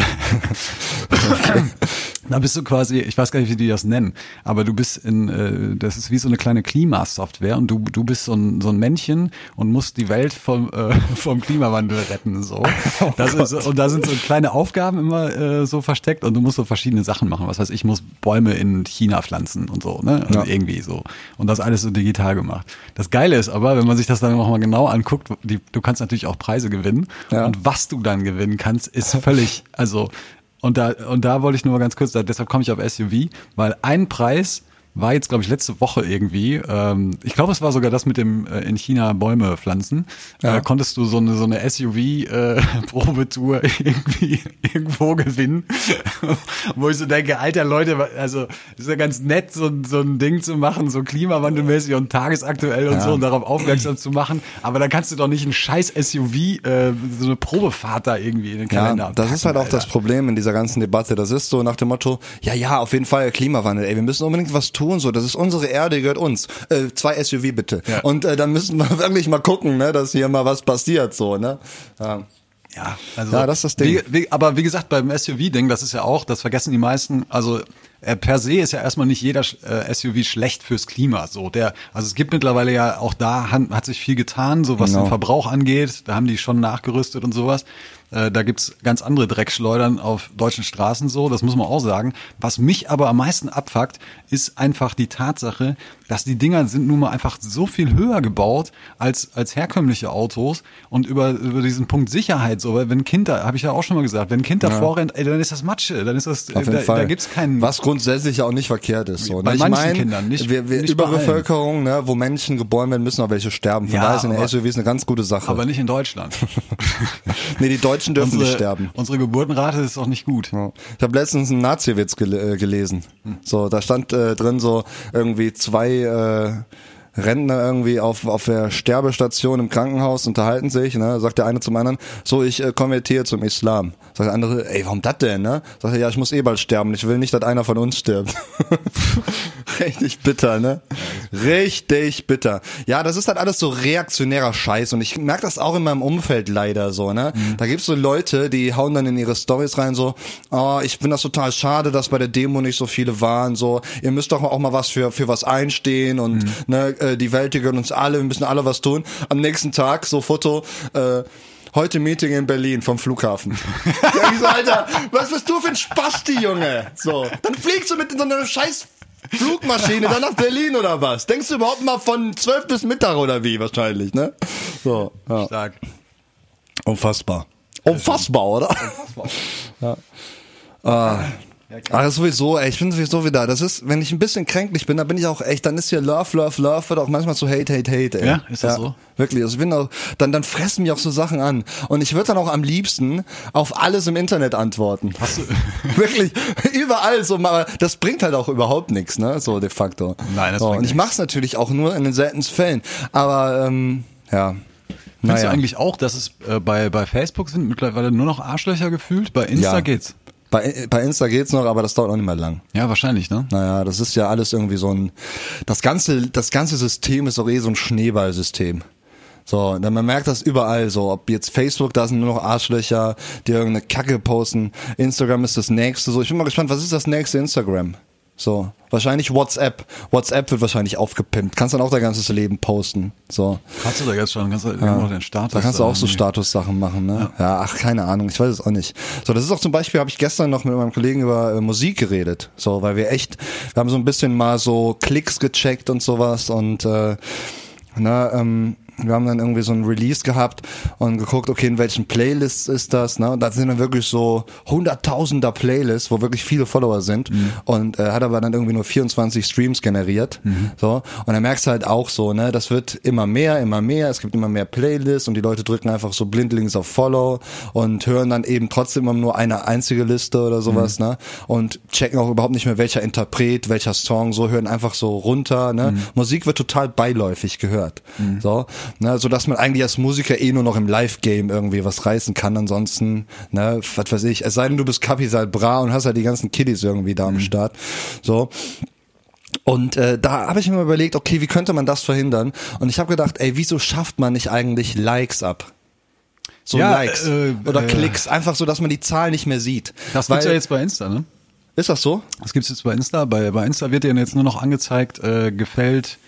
[SPEAKER 3] Da bist du quasi, ich weiß gar nicht, wie die das nennen, aber du bist in, äh, das ist wie so eine kleine Klimasoftware und du, du bist so ein, so ein Männchen und musst die Welt vom, äh, [laughs] vom Klimawandel retten. So. [laughs] Das ist, und da sind so kleine Aufgaben immer äh, so versteckt und du musst so verschiedene Sachen machen. Was weiß ich, muss Bäume in China pflanzen und so, ne? Also
[SPEAKER 4] Ja.
[SPEAKER 3] Irgendwie so. Und das alles so digital gemacht. Das Geile ist aber, wenn man sich das dann nochmal genau anguckt, die, du kannst natürlich auch Preise gewinnen.
[SPEAKER 4] Ja.
[SPEAKER 3] Und was du dann gewinnen kannst, ist völlig, also, und da, und da wollte ich nur mal ganz kurz, deshalb komme ich auf SUV, weil ein Preis war jetzt, glaube ich, letzte Woche irgendwie, ähm, ich glaube, es war sogar das mit dem äh, in China Bäume pflanzen,
[SPEAKER 4] Ja.
[SPEAKER 3] äh, konntest du so eine, so eine SUV-Probetour [laughs] irgendwie [laughs] irgendwo gewinnen, [laughs] wo ich so denke, alter Leute, also ist ja ganz nett, so, ein- so ein Ding zu machen, so klimawandelmäßig und tagesaktuell und
[SPEAKER 4] Ja.
[SPEAKER 3] so und darauf aufmerksam zu machen, aber dann kannst du doch nicht ein scheiß SUV, äh, so eine Probefahrt da irgendwie in den Kalender
[SPEAKER 4] Ja, das ist halt auch das
[SPEAKER 3] Alter.
[SPEAKER 4] Problem in dieser ganzen Debatte. Das ist so nach dem Motto, ja, ja, auf jeden Fall Klimawandel. Ey, wir müssen unbedingt was tun. So, das ist unsere Erde, gehört uns. Äh, zwei SUV bitte.
[SPEAKER 3] Ja.
[SPEAKER 4] Und äh, dann müssen wir [laughs] wirklich mal gucken, ne, dass hier mal was passiert. So, ne. Ja.
[SPEAKER 3] Ja, also
[SPEAKER 4] Ja, das ist das Ding.
[SPEAKER 3] Wie, wie, aber wie gesagt, beim SUV-Ding, das ist ja auch, das vergessen die meisten, also äh, per se ist ja erstmal nicht jeder äh, SUV schlecht fürs Klima. So, der, also es gibt mittlerweile ja auch da han- hat sich viel getan, so was
[SPEAKER 4] Genau.
[SPEAKER 3] den Verbrauch angeht. Da haben die schon nachgerüstet und sowas. Äh, da gibt's ganz andere Dreckschleudern auf deutschen Straßen so, das muss man auch sagen. Was mich aber am meisten abfuckt, ist einfach die Tatsache, dass die Dinger sind nun mal einfach so viel höher gebaut als, als herkömmliche Autos und über, über diesen Punkt Sicherheit so, weil wenn ein Kind da, habe ich ja auch schon mal gesagt, wenn ein Kind da vorrennt, ey, dann ist das Matsche, dann ist das,
[SPEAKER 4] Auf jeden
[SPEAKER 3] da,
[SPEAKER 4] Fall.
[SPEAKER 3] da gibt's keinen,
[SPEAKER 4] Was grundsätzlich ja auch nicht verkehrt ist. So,
[SPEAKER 3] Bei
[SPEAKER 4] ne? ich
[SPEAKER 3] manchen
[SPEAKER 4] mein,
[SPEAKER 3] Kindern, nicht-
[SPEAKER 4] wir, wir
[SPEAKER 3] nicht bei.
[SPEAKER 4] Überbevölkerung, ne, wo Menschen geboren werden, müssen auch welche sterben. Von
[SPEAKER 3] Ja,
[SPEAKER 4] daher sind
[SPEAKER 3] aber-
[SPEAKER 4] SUVs eine ganz gute Sache.
[SPEAKER 3] aber nicht in Deutschland. [laughs]
[SPEAKER 4] nee, die Deutschen dürfen
[SPEAKER 3] unsere,
[SPEAKER 4] nicht sterben.
[SPEAKER 3] Unsere Geburtenrate ist auch nicht gut.
[SPEAKER 4] Ja. Ich habe letztens einen Nazi-Witz gel äh, gelesen. So, da stand äh, drin so irgendwie zwei äh, Rentner irgendwie auf, auf der Sterbestation im Krankenhaus unterhalten sich, ne? Sagt der eine zum anderen, so ich äh, konvertiere zum Islam. Sagt der andere, ey, warum das denn, ne? Sagt er, ja, ich muss eh bald sterben, ich will nicht, dass einer von uns stirbt. [laughs] Richtig bitter, ne? Richtig bitter. Ja, das ist halt alles so reaktionärer Scheiß und ich merke das auch in meinem Umfeld leider so, ne? Da gibt's so Leute, die hauen dann in ihre Stories rein so, oh, ich finde das total schade, dass bei der Demo nicht so viele waren, so, ihr müsst doch auch mal was für, für was einstehen und, ne, äh, die Welt, die gehört uns alle, wir müssen alle was tun. Am nächsten Tag, so Foto, äh, Heute Meeting in Berlin vom Flughafen. [laughs] Ja, ich so, Alter, was bist du für ein Spasti, Junge? So, dann fliegst du mit so einer scheiß Flugmaschine dann nach Berlin oder was? Denkst du überhaupt mal von 12 bis Mittag oder wie wahrscheinlich, ne? So, ja.
[SPEAKER 3] Stark.
[SPEAKER 4] Unfassbar. Unfassbar, oder? Ja. Ah. Aber sowieso, ey, ich bin sowieso wieder, das ist, wenn ich ein bisschen kränklich bin, dann bin ich auch echt, dann ist hier Love, Love, Love, wird auch manchmal zu Hate, Hate, Hate, ey.
[SPEAKER 3] Ja, ist das so?
[SPEAKER 4] Wirklich, also ich bin auch, dann, dann fressen mich auch so Sachen an. Und ich würde dann auch am liebsten auf alles im Internet antworten.
[SPEAKER 3] Hast du, [laughs]
[SPEAKER 4] Wirklich, überall so, aber das bringt halt auch überhaupt nichts, ne, so de facto.
[SPEAKER 3] Nein, das
[SPEAKER 4] so,
[SPEAKER 3] bringt
[SPEAKER 4] Und ich mach's natürlich auch nur in den seltensten Fällen. Aber, ähm, ja.
[SPEAKER 3] Findest
[SPEAKER 4] Naja.
[SPEAKER 3] du eigentlich auch, dass es äh, bei, bei Facebook sind mittlerweile nur noch Arschlöcher gefühlt? Bei Insta
[SPEAKER 4] Ja.
[SPEAKER 3] geht's.
[SPEAKER 4] Bei, bei Insta geht's noch, aber das dauert auch nicht mehr lang.
[SPEAKER 3] Ja, wahrscheinlich, ne?
[SPEAKER 4] Naja, das ist ja alles irgendwie so ein, das ganze, das ganze System ist auch eh so ein Schneeballsystem. So, dann man merkt das überall so, ob jetzt Facebook, da sind nur noch Arschlöcher, die irgendeine Kacke posten, Instagram ist das nächste, so, ich bin mal gespannt, was ist das nächste Instagram? So, wahrscheinlich WhatsApp. WhatsApp wird wahrscheinlich aufgepimpt. Kannst dann auch dein ganzes Leben posten. So.
[SPEAKER 3] Hast du da jetzt schon, kannst du ja. noch den Status.
[SPEAKER 4] Da kannst du auch so Statussachen machen, ne? Ja. ach, keine Ahnung, ich weiß es auch nicht. So, das ist auch zum Beispiel, habe ich gestern noch mit meinem Kollegen über äh, Musik geredet. So, weil wir echt, wir haben so ein bisschen mal so Klicks gecheckt und sowas und äh, na, ähm, wir haben dann irgendwie so ein Release gehabt und geguckt, okay, in welchen Playlists ist das, ne? Und da sind dann wirklich so hunderttausender Playlists, wo wirklich viele Follower sind
[SPEAKER 3] Mhm.
[SPEAKER 4] und äh, hat aber dann irgendwie nur 24 Streams generiert,
[SPEAKER 3] Mhm.
[SPEAKER 4] so. Und dann merkst du halt auch so, ne? Das wird immer mehr, immer mehr, es gibt immer mehr Playlists und die Leute drücken einfach so blindlings auf Follow und hören dann eben trotzdem immer nur eine einzige Liste oder sowas,
[SPEAKER 3] Mhm.
[SPEAKER 4] ne? Und checken auch überhaupt nicht mehr, welcher Interpret, welcher Song, so hören einfach so runter, ne?
[SPEAKER 3] Mhm.
[SPEAKER 4] Musik wird total beiläufig gehört, so, ne? So dass man eigentlich als Musiker eh nur noch im Live-Game irgendwie was reißen kann, ansonsten, ne? Was weiß ich, es sei denn, du bist Capital Bra und hast halt die ganzen Kiddies irgendwie da am Start, so. Und äh, da habe ich mir überlegt, okay, wie könnte man das verhindern? Und ich habe gedacht, ey, wieso schafft man nicht eigentlich Likes ab? So
[SPEAKER 3] Ja,
[SPEAKER 4] Likes
[SPEAKER 3] äh,
[SPEAKER 4] oder
[SPEAKER 3] äh,
[SPEAKER 4] Klicks, einfach so, dass man die Zahl nicht mehr sieht.
[SPEAKER 3] Das
[SPEAKER 4] Weil,
[SPEAKER 3] gibt's ja jetzt bei Insta, ne?
[SPEAKER 4] Ist das so?
[SPEAKER 3] Das gibt's jetzt bei Insta. Bei, bei Insta wird dir jetzt nur noch angezeigt, äh, gefällt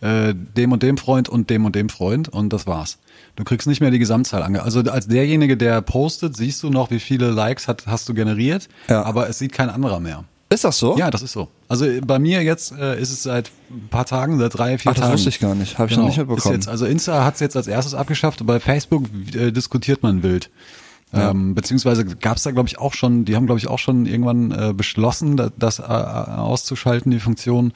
[SPEAKER 3] äh, dem und dem Freund und dem und dem Freund und das war's. Du kriegst nicht mehr die Gesamtzahl ange. Also als derjenige, der postet, siehst du noch, wie viele Likes hat, hast du generiert,
[SPEAKER 4] Ja.
[SPEAKER 3] aber es sieht kein anderer mehr.
[SPEAKER 4] Ist das so?
[SPEAKER 3] Ja, das ist so. Also bei mir jetzt äh, ist es seit ein paar Tagen, seit drei, vier
[SPEAKER 4] Ach, das
[SPEAKER 3] Tagen.
[SPEAKER 4] wusste ich gar nicht. Hab ich noch nicht mitbekommen.
[SPEAKER 3] Jetzt, also Insta hat es jetzt als erstes abgeschafft, bei Facebook äh, diskutiert man wild. Ähm, beziehungsweise gab es da, glaube ich, auch schon, die haben, glaube ich, auch schon irgendwann äh, beschlossen, da, das äh, auszuschalten, die Funktion.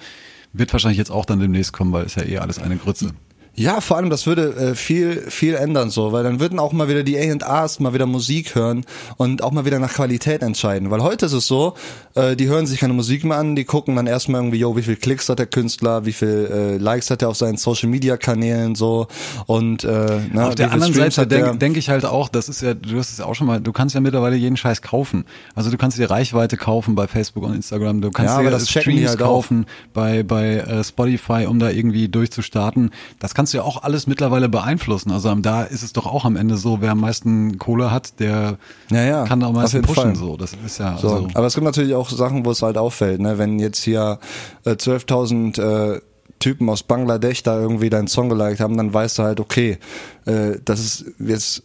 [SPEAKER 3] Wird wahrscheinlich jetzt auch dann demnächst kommen, weil ist ja eh alles eine Grütze.
[SPEAKER 4] Ja, vor allem, das würde äh, viel, viel ändern so, weil dann würden auch mal wieder die A&Rs mal wieder Musik hören und auch mal wieder nach Qualität entscheiden. Weil heute ist es so, äh, die hören sich keine Musik mehr an, die gucken dann erstmal irgendwie, yo, wie viel Klicks hat der Künstler, wie viel äh, Likes hat er auf seinen Social-Media-Kanälen so und äh, ne,
[SPEAKER 3] Auf der anderen
[SPEAKER 4] Streams
[SPEAKER 3] Seite denke denk ich halt auch, das ist ja, du hast es ja auch schon mal, du kannst ja mittlerweile jeden Scheiß kaufen. Also du kannst dir Reichweite kaufen bei Facebook und Instagram, du kannst
[SPEAKER 4] Ja,
[SPEAKER 3] dir
[SPEAKER 4] das
[SPEAKER 3] Streams
[SPEAKER 4] halt
[SPEAKER 3] kaufen bei, bei äh, Spotify, um da irgendwie durchzustarten. Das kannst du ja auch alles mittlerweile beeinflussen. Also da ist es doch auch am Ende so, wer am meisten Kohle hat, der
[SPEAKER 4] Ja, ja,
[SPEAKER 3] kann da am
[SPEAKER 4] auf
[SPEAKER 3] meisten pushen.
[SPEAKER 4] Fall.
[SPEAKER 3] So, das ist ja
[SPEAKER 4] So,
[SPEAKER 3] also,
[SPEAKER 4] aber es gibt natürlich auch Sachen, wo es halt auffällt, ne? Wenn jetzt hier äh, 12.000 äh, Typen aus Bangladesch da irgendwie deinen Song geliked haben, dann weißt du halt, okay, äh, das ist jetzt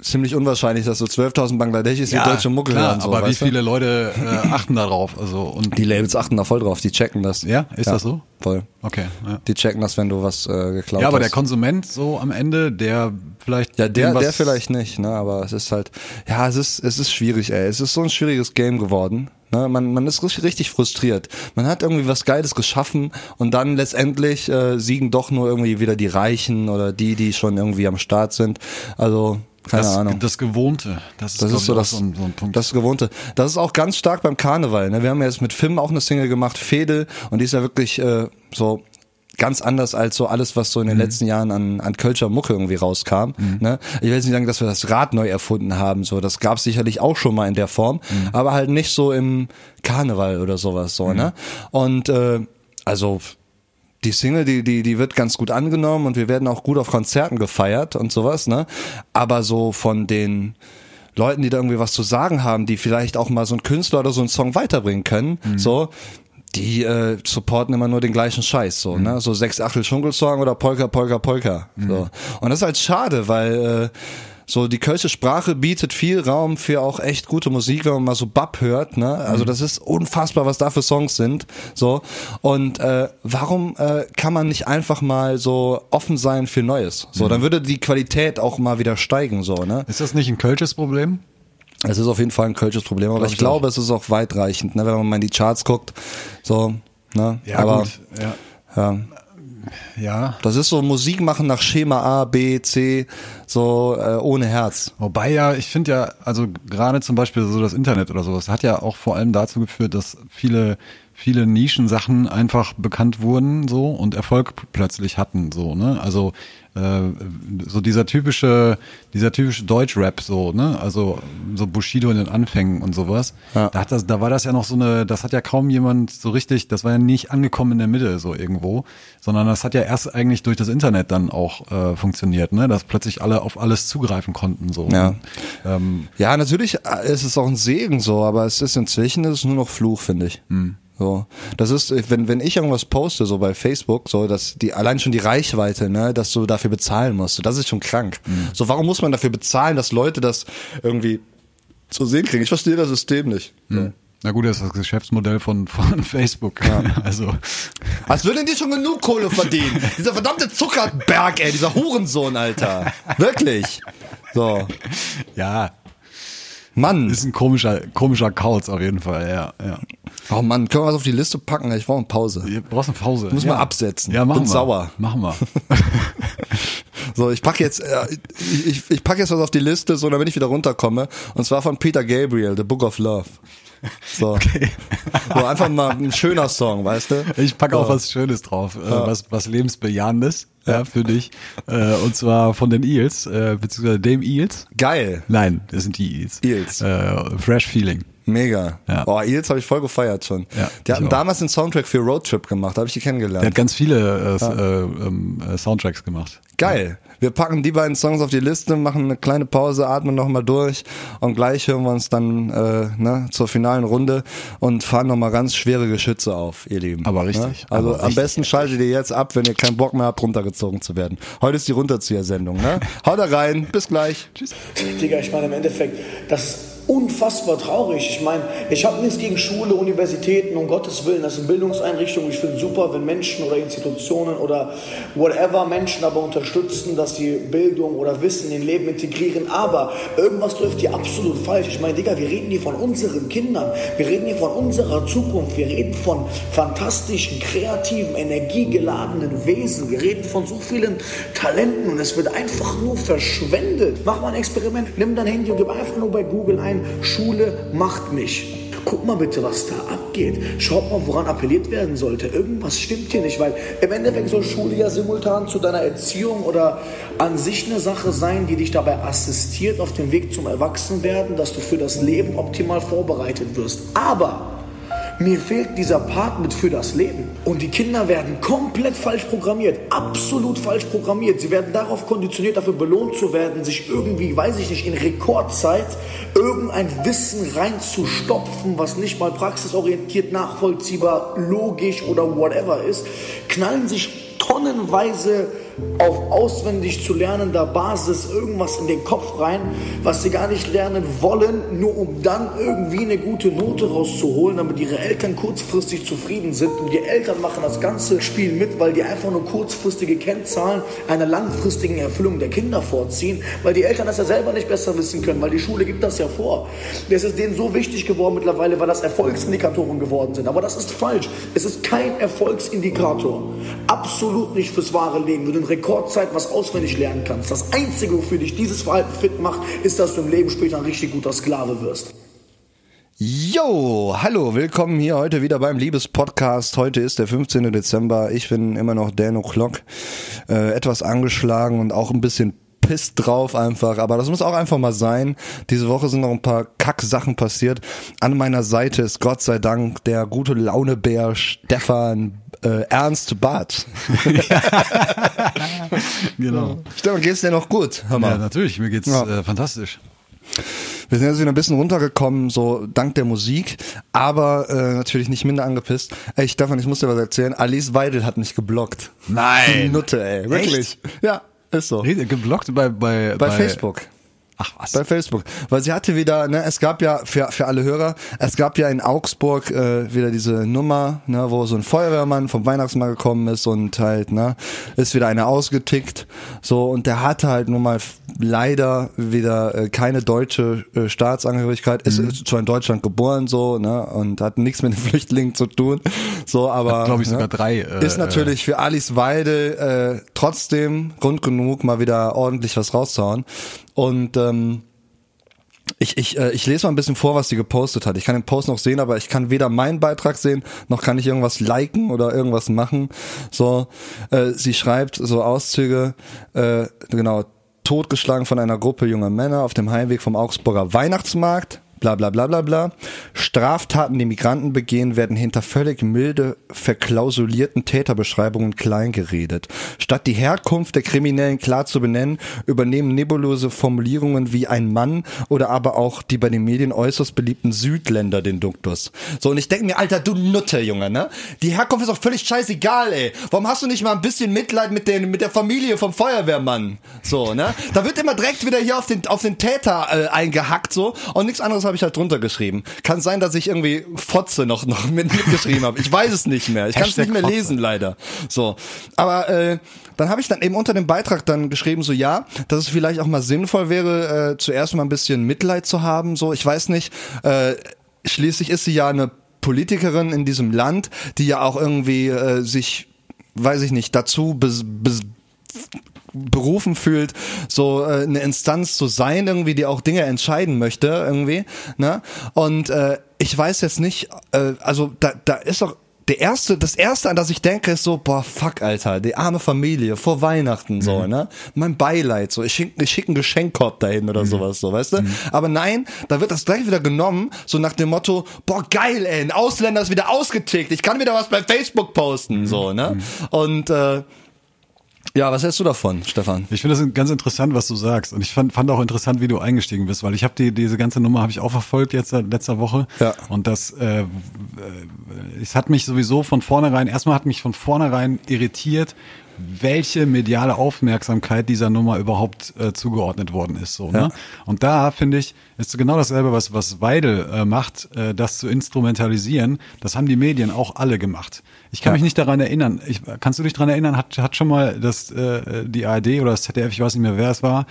[SPEAKER 4] ziemlich unwahrscheinlich, dass so 12.000 Bangladeschis die deutsche Mucke
[SPEAKER 3] klar,
[SPEAKER 4] hören. So,
[SPEAKER 3] aber wie
[SPEAKER 4] weißt du?
[SPEAKER 3] viele Leute äh, achten da drauf? Also und
[SPEAKER 4] Die Labels achten da voll drauf, die checken das.
[SPEAKER 3] Ja, ist das so?
[SPEAKER 4] Voll.
[SPEAKER 3] okay. Ja.
[SPEAKER 4] Die checken das, wenn du was äh, geklaut
[SPEAKER 3] Ja, aber
[SPEAKER 4] hast.
[SPEAKER 3] der Konsument so am Ende, der vielleicht
[SPEAKER 4] Ja, der, der vielleicht nicht, ne? Aber es ist halt, ja, es ist, es ist schwierig, ey. Es ist so ein schwieriges Game geworden. Ne? Man, man ist richtig, richtig frustriert. Man hat irgendwie was Geiles geschaffen und dann letztendlich äh, siegen doch nur irgendwie wieder die Reichen oder die, die schon irgendwie am Start sind. Also, keine
[SPEAKER 3] das,
[SPEAKER 4] Ahnung.
[SPEAKER 3] Das Gewohnte. Das ist,
[SPEAKER 4] Das ist so das,
[SPEAKER 3] so ein, so ein Punkt.
[SPEAKER 4] das Gewohnte. Das ist auch ganz stark beim Karneval. Ne? Wir haben ja jetzt mit Film auch eine Single gemacht, Fede, und die ist ja wirklich äh, so ganz anders als so alles, was so in den
[SPEAKER 3] Mhm.
[SPEAKER 4] letzten Jahren an, an Kölscher Mucke irgendwie rauskam. Ne? Ich will jetzt nicht sagen, dass wir das Rad neu erfunden haben. So, das gab sicherlich auch schon mal in der Form,
[SPEAKER 3] Mhm.
[SPEAKER 4] aber halt nicht so im Karneval oder sowas so. Ne? Und äh, also die Single, die, die, die wird ganz gut angenommen und wir werden auch gut auf Konzerten gefeiert und sowas, ne? Aber so von den Leuten, die da irgendwie was zu sagen haben, die vielleicht auch mal so einen Künstler oder so einen Song weiterbringen können, so, die äh, supporten immer nur den gleichen Scheiß, so, ne? So sechs Achtel Schunkelsong oder Polka, Polka, Polka. So. Und das ist halt schade, weil äh, so die kölsche Sprache bietet viel Raum für auch echt gute Musik, wenn man mal so Bab hört, ne? Also das ist unfassbar, was da für Songs sind, so. Und äh, warum äh, kann man nicht einfach mal so offen sein für Neues? So, dann würde die Qualität auch mal wieder steigen, so, ne?
[SPEAKER 3] ist das nicht ein kölsches Problem?
[SPEAKER 4] Es ist auf jeden Fall ein kölsches Problem, aber
[SPEAKER 3] Glaub
[SPEAKER 4] ich, glaube, es ist auch weitreichend, ne? Wenn man mal in die Charts guckt, so, ne? aber
[SPEAKER 3] gut. Ja.
[SPEAKER 4] ja,
[SPEAKER 3] ja.
[SPEAKER 4] das ist so Musik machen nach Schema A, B, C, so äh, ohne Herz.
[SPEAKER 3] Wobei ja, ich finde ja, also gerade zum Beispiel so das Internet oder sowas hat ja auch vor allem dazu geführt, dass viele viele Nischensachen einfach bekannt wurden so und Erfolg plötzlich hatten so ne also äh, so dieser typische dieser typische Deutschrap so ne also so Bushido in den Anfängen und sowas
[SPEAKER 4] Ja.
[SPEAKER 3] da hat das da war das ja noch so eine das hat ja kaum jemand so richtig das war ja nicht angekommen in der Mitte so irgendwo sondern das hat ja erst eigentlich durch das Internet dann auch äh, funktioniert ne dass plötzlich alle auf alles zugreifen konnten so
[SPEAKER 4] Ja.
[SPEAKER 3] ähm,
[SPEAKER 4] Ja, natürlich äh, ist es auch ein Segen so, aber es ist inzwischen ist es nur noch Fluch, finde ich. So, das ist, äh, wenn wenn ich irgendwas poste so bei Facebook, so dass die allein schon die Reichweite, ne, dass du dafür bezahlen musst, das ist schon krank. So, warum muss man dafür bezahlen, dass Leute das irgendwie zu sehen kriegen? Ich verstehe das System nicht. So.
[SPEAKER 3] Na gut, das ist das Geschäftsmodell von, von [laughs] Facebook. Also,
[SPEAKER 4] Als würden die schon genug Kohle verdienen. [laughs] dieser verdammte Zuckerberg, ey, dieser Hurensohn, Alter. Wirklich. So.
[SPEAKER 3] ja,
[SPEAKER 4] Mann.
[SPEAKER 3] ist ein komischer, komischer Kauz auf jeden Fall, ja, ja.
[SPEAKER 4] Oh Mann, können wir was auf die Liste packen? Ich brauche eine Pause.
[SPEAKER 3] Du brauchst eine Pause.
[SPEAKER 4] Muss
[SPEAKER 3] ja.
[SPEAKER 4] mal absetzen.
[SPEAKER 3] Ja, machen
[SPEAKER 4] Bin
[SPEAKER 3] wir.
[SPEAKER 4] sauer.
[SPEAKER 3] Machen wir. [laughs]
[SPEAKER 4] So, ich pack jetzt, äh, ich, ich, ich pack jetzt was auf die Liste, so damit ich wieder runterkomme. Und zwar von Peter Gabriel, The Book of Love. So. [laughs] so einfach mal ein schöner Song, weißt du?
[SPEAKER 3] Ich packe auch
[SPEAKER 4] Ja.
[SPEAKER 3] was Schönes drauf, äh, was, was lebensbejahendes ja, für dich. Äh, und zwar von den Eels, äh, beziehungsweise dem Eels.
[SPEAKER 4] Geil.
[SPEAKER 3] Nein, das sind die Eels.
[SPEAKER 4] Eels.
[SPEAKER 3] Äh, Fresh Feeling.
[SPEAKER 4] Mega.
[SPEAKER 3] Ja.
[SPEAKER 4] Oh, Eels habe ich voll gefeiert schon.
[SPEAKER 3] Ja,
[SPEAKER 4] die hatten damals einen Soundtrack für Roadtrip gemacht, da habe ich die
[SPEAKER 3] Der
[SPEAKER 4] kennengelernt.
[SPEAKER 3] hat ganz viele äh, s- äh, ähm, äh, Soundtracks gemacht.
[SPEAKER 4] Geil. Wir packen die beiden Songs auf die Liste, machen eine kleine Pause, atmen nochmal durch und gleich hören wir uns dann äh, ne, zur finalen Runde und fahren nochmal ganz schwere Geschütze auf, ihr Lieben.
[SPEAKER 3] Aber richtig,
[SPEAKER 4] Ne? Also
[SPEAKER 3] aber
[SPEAKER 4] am
[SPEAKER 3] richtig,
[SPEAKER 4] besten schaltet ihr jetzt ab, wenn ihr keinen Bock mehr habt, runtergezogen zu werden. Heute ist die Runterzieher-Sendung. Ne? [laughs] Haut da rein, bis gleich. Tschüss.
[SPEAKER 6] Digga, ich meine im Endeffekt, das unfassbar traurig. Ich meine, ich habe nichts gegen Schule, Universitäten, um Gottes Willen, das sind Bildungseinrichtungen. Ich finde super, wenn Menschen oder Institutionen oder whatever Menschen aber unterstützen, dass sie Bildung oder Wissen in Leben integrieren. Aber irgendwas läuft hier absolut falsch. Ich meine, Digga, wir reden hier von unseren Kindern, wir reden hier von unserer Zukunft, wir reden von fantastischen, kreativen, energiegeladenen Wesen, wir reden von so vielen Talenten und es wird einfach nur verschwendet. Mach mal ein Experiment, nimm dein Handy und gib einfach nur bei Google ein, Schule macht mich. Guck mal bitte, was da abgeht. Schaut mal, woran appelliert werden sollte. Irgendwas stimmt hier nicht, weil im Endeffekt soll Schule ja simultan zu deiner Erziehung oder an sich eine Sache sein, die dich dabei assistiert auf dem Weg zum Erwachsenwerden, dass du für das Leben optimal vorbereitet wirst. Aber mir fehlt dieser Part mit für das Leben. Und die Kinder werden komplett falsch programmiert. Absolut falsch programmiert. Sie werden darauf konditioniert, dafür belohnt zu werden, sich irgendwie, weiß ich nicht, in Rekordzeit irgendein Wissen reinzustopfen, was nicht mal praxisorientiert, nachvollziehbar, logisch oder whatever ist. Knallen sich tonnenweise auf auswendig zu lernender Basis irgendwas in den Kopf rein, was sie gar nicht lernen wollen, nur um dann irgendwie eine gute Note rauszuholen, damit ihre Eltern kurzfristig zufrieden sind. Und die Eltern machen das ganze Spiel mit, weil die einfach nur kurzfristige Kennzahlen einer langfristigen Erfüllung der Kinder vorziehen, weil die Eltern das ja selber nicht besser wissen können, weil die Schule gibt das ja vor. Das ist denen so wichtig geworden mittlerweile, weil das Erfolgsindikatoren geworden sind. Aber das ist falsch. Es ist kein Erfolgsindikator. Absolut nicht fürs wahre Leben. Wenn du Rekordzeit was auswendig lernen kannst. Das Einzige, wofür dich dieses Verhalten fit macht, ist, dass du im Leben später ein richtig guter Sklave wirst.
[SPEAKER 4] Jo, hallo, willkommen hier heute wieder beim Liebespodcast. Heute ist der 15. Dezember. Ich bin immer noch Dan O'Clock, äh, etwas angeschlagen und auch ein bisschen pisst drauf einfach, aber das muss auch einfach mal sein. Diese Woche sind noch ein paar Kack-Sachen passiert. An meiner Seite ist Gott sei Dank der gute Launebär Stefan äh, Ernst Barth. [laughs]
[SPEAKER 3] Genau.
[SPEAKER 4] Stefan, geht's dir noch gut? Mal.
[SPEAKER 3] Ja, natürlich, mir geht's
[SPEAKER 4] Ja.
[SPEAKER 3] äh, fantastisch.
[SPEAKER 4] Wir sind jetzt wieder ein bisschen runtergekommen, so dank der Musik, aber äh, natürlich nicht minder angepisst. Ey, Stefan, ich muss dir was erzählen. Alice Weidel hat mich geblockt.
[SPEAKER 3] Nein.
[SPEAKER 4] Die Nutte, ey. Wirklich. Ja, ist so.
[SPEAKER 3] Geblockt bei, bei,
[SPEAKER 4] Bei Facebook.
[SPEAKER 3] Ach was.
[SPEAKER 4] Bei Facebook. Weil sie hatte wieder, ne, es gab ja, für, für alle Hörer, es gab ja in Augsburg äh, wieder diese Nummer, ne, wo so ein Feuerwehrmann vom Weihnachtsmarkt gekommen ist und halt, ne, ist wieder einer ausgetickt. So, und der hatte halt nun mal leider wieder äh, keine deutsche äh, Staatsangehörigkeit, ist,
[SPEAKER 3] Mhm.
[SPEAKER 4] ist zwar in Deutschland geboren, so, ne, und hat nichts mit den [laughs] Flüchtlingen zu tun. So, aber.
[SPEAKER 3] Hat, glaub ich,
[SPEAKER 4] ne,
[SPEAKER 3] sogar drei, äh,
[SPEAKER 4] ist natürlich für Alice Weidel äh, trotzdem Grund genug, mal wieder ordentlich was rauszuhauen. Und ähm, ich, ich, äh, ich lese mal ein bisschen vor, was sie gepostet hat. Ich kann den Post noch sehen, aber ich kann weder meinen Beitrag sehen, noch kann ich irgendwas liken oder irgendwas machen. So, äh, sie schreibt so Auszüge, äh, genau, totgeschlagen von einer Gruppe junger Männer auf dem Heimweg vom Augsburger Weihnachtsmarkt. Bla bla bla bla bla. Straftaten, die Migranten begehen, werden hinter völlig milde, verklausulierten Täterbeschreibungen kleingeredet. Statt die Herkunft der Kriminellen klar zu benennen, übernehmen nebulöse Formulierungen wie ein Mann oder aber auch die bei den Medien äußerst beliebten Südländer den Duktus. So, und ich denke mir, Alter, du Nutte, Junge, ne? Die Herkunft ist doch völlig scheißegal, ey. Warum hast du nicht mal ein bisschen Mitleid mit, den, mit der Familie vom Feuerwehrmann? So, ne? Da wird immer direkt wieder hier auf den, auf den Täter äh, eingehackt, so. Und nichts anderes habe ich halt drunter geschrieben. Kann sein, dass ich irgendwie Fotze noch noch mit, mitgeschrieben habe. Ich weiß es nicht mehr. Ich kann es nicht mehr
[SPEAKER 3] Fotze.
[SPEAKER 4] lesen leider. So, aber äh, dann habe ich dann eben unter dem Beitrag dann geschrieben so ja, dass es vielleicht auch mal sinnvoll wäre, äh, zuerst mal ein bisschen Mitleid zu haben. So, ich weiß nicht. Äh, schließlich ist sie ja eine Politikerin in diesem Land, die ja auch irgendwie äh, sich, weiß ich nicht, dazu bes, bes, berufen fühlt, so äh, eine Instanz zu sein, irgendwie, die auch Dinge entscheiden möchte, irgendwie. Ne? Und äh, ich weiß jetzt nicht, äh, also da, da ist doch der erste, das erste, an das ich denke, ist so, boah, fuck, Alter, die arme Familie vor Weihnachten so, ne? Mein Beileid, so, ich schicke ich schick einen Geschenkkorb dahin oder sowas, so, weißt du? Aber nein, da wird das direkt wieder genommen, so nach dem Motto, boah, geil, ey, ein Ausländer ist wieder ausgetickt, ich kann wieder was bei Facebook posten, so, ne? Und äh, ja, was hältst du davon, Stefan?
[SPEAKER 3] Ich finde das ganz interessant, was du sagst. Und ich fand, fand auch interessant, wie du eingestiegen bist, weil ich habe die diese ganze Nummer habe ich auch verfolgt jetzt seit letzter Woche.
[SPEAKER 4] Ja.
[SPEAKER 3] Und das, äh, äh, es hat mich sowieso von vornherein, erstmal hat mich von vornherein irritiert, welche mediale Aufmerksamkeit dieser Nummer überhaupt äh, zugeordnet worden ist. So,
[SPEAKER 4] Ja.
[SPEAKER 3] ne? Und da finde ich, ist genau dasselbe, was, was Weidel äh, macht, äh, das zu instrumentalisieren. Das haben die Medien auch alle gemacht. Ich kann
[SPEAKER 4] Ja.
[SPEAKER 3] mich nicht daran erinnern. Ich, kannst du dich daran erinnern? Hat, hat schon mal das äh, die ARD oder das ZDF, ich weiß nicht mehr, wer es war, äh,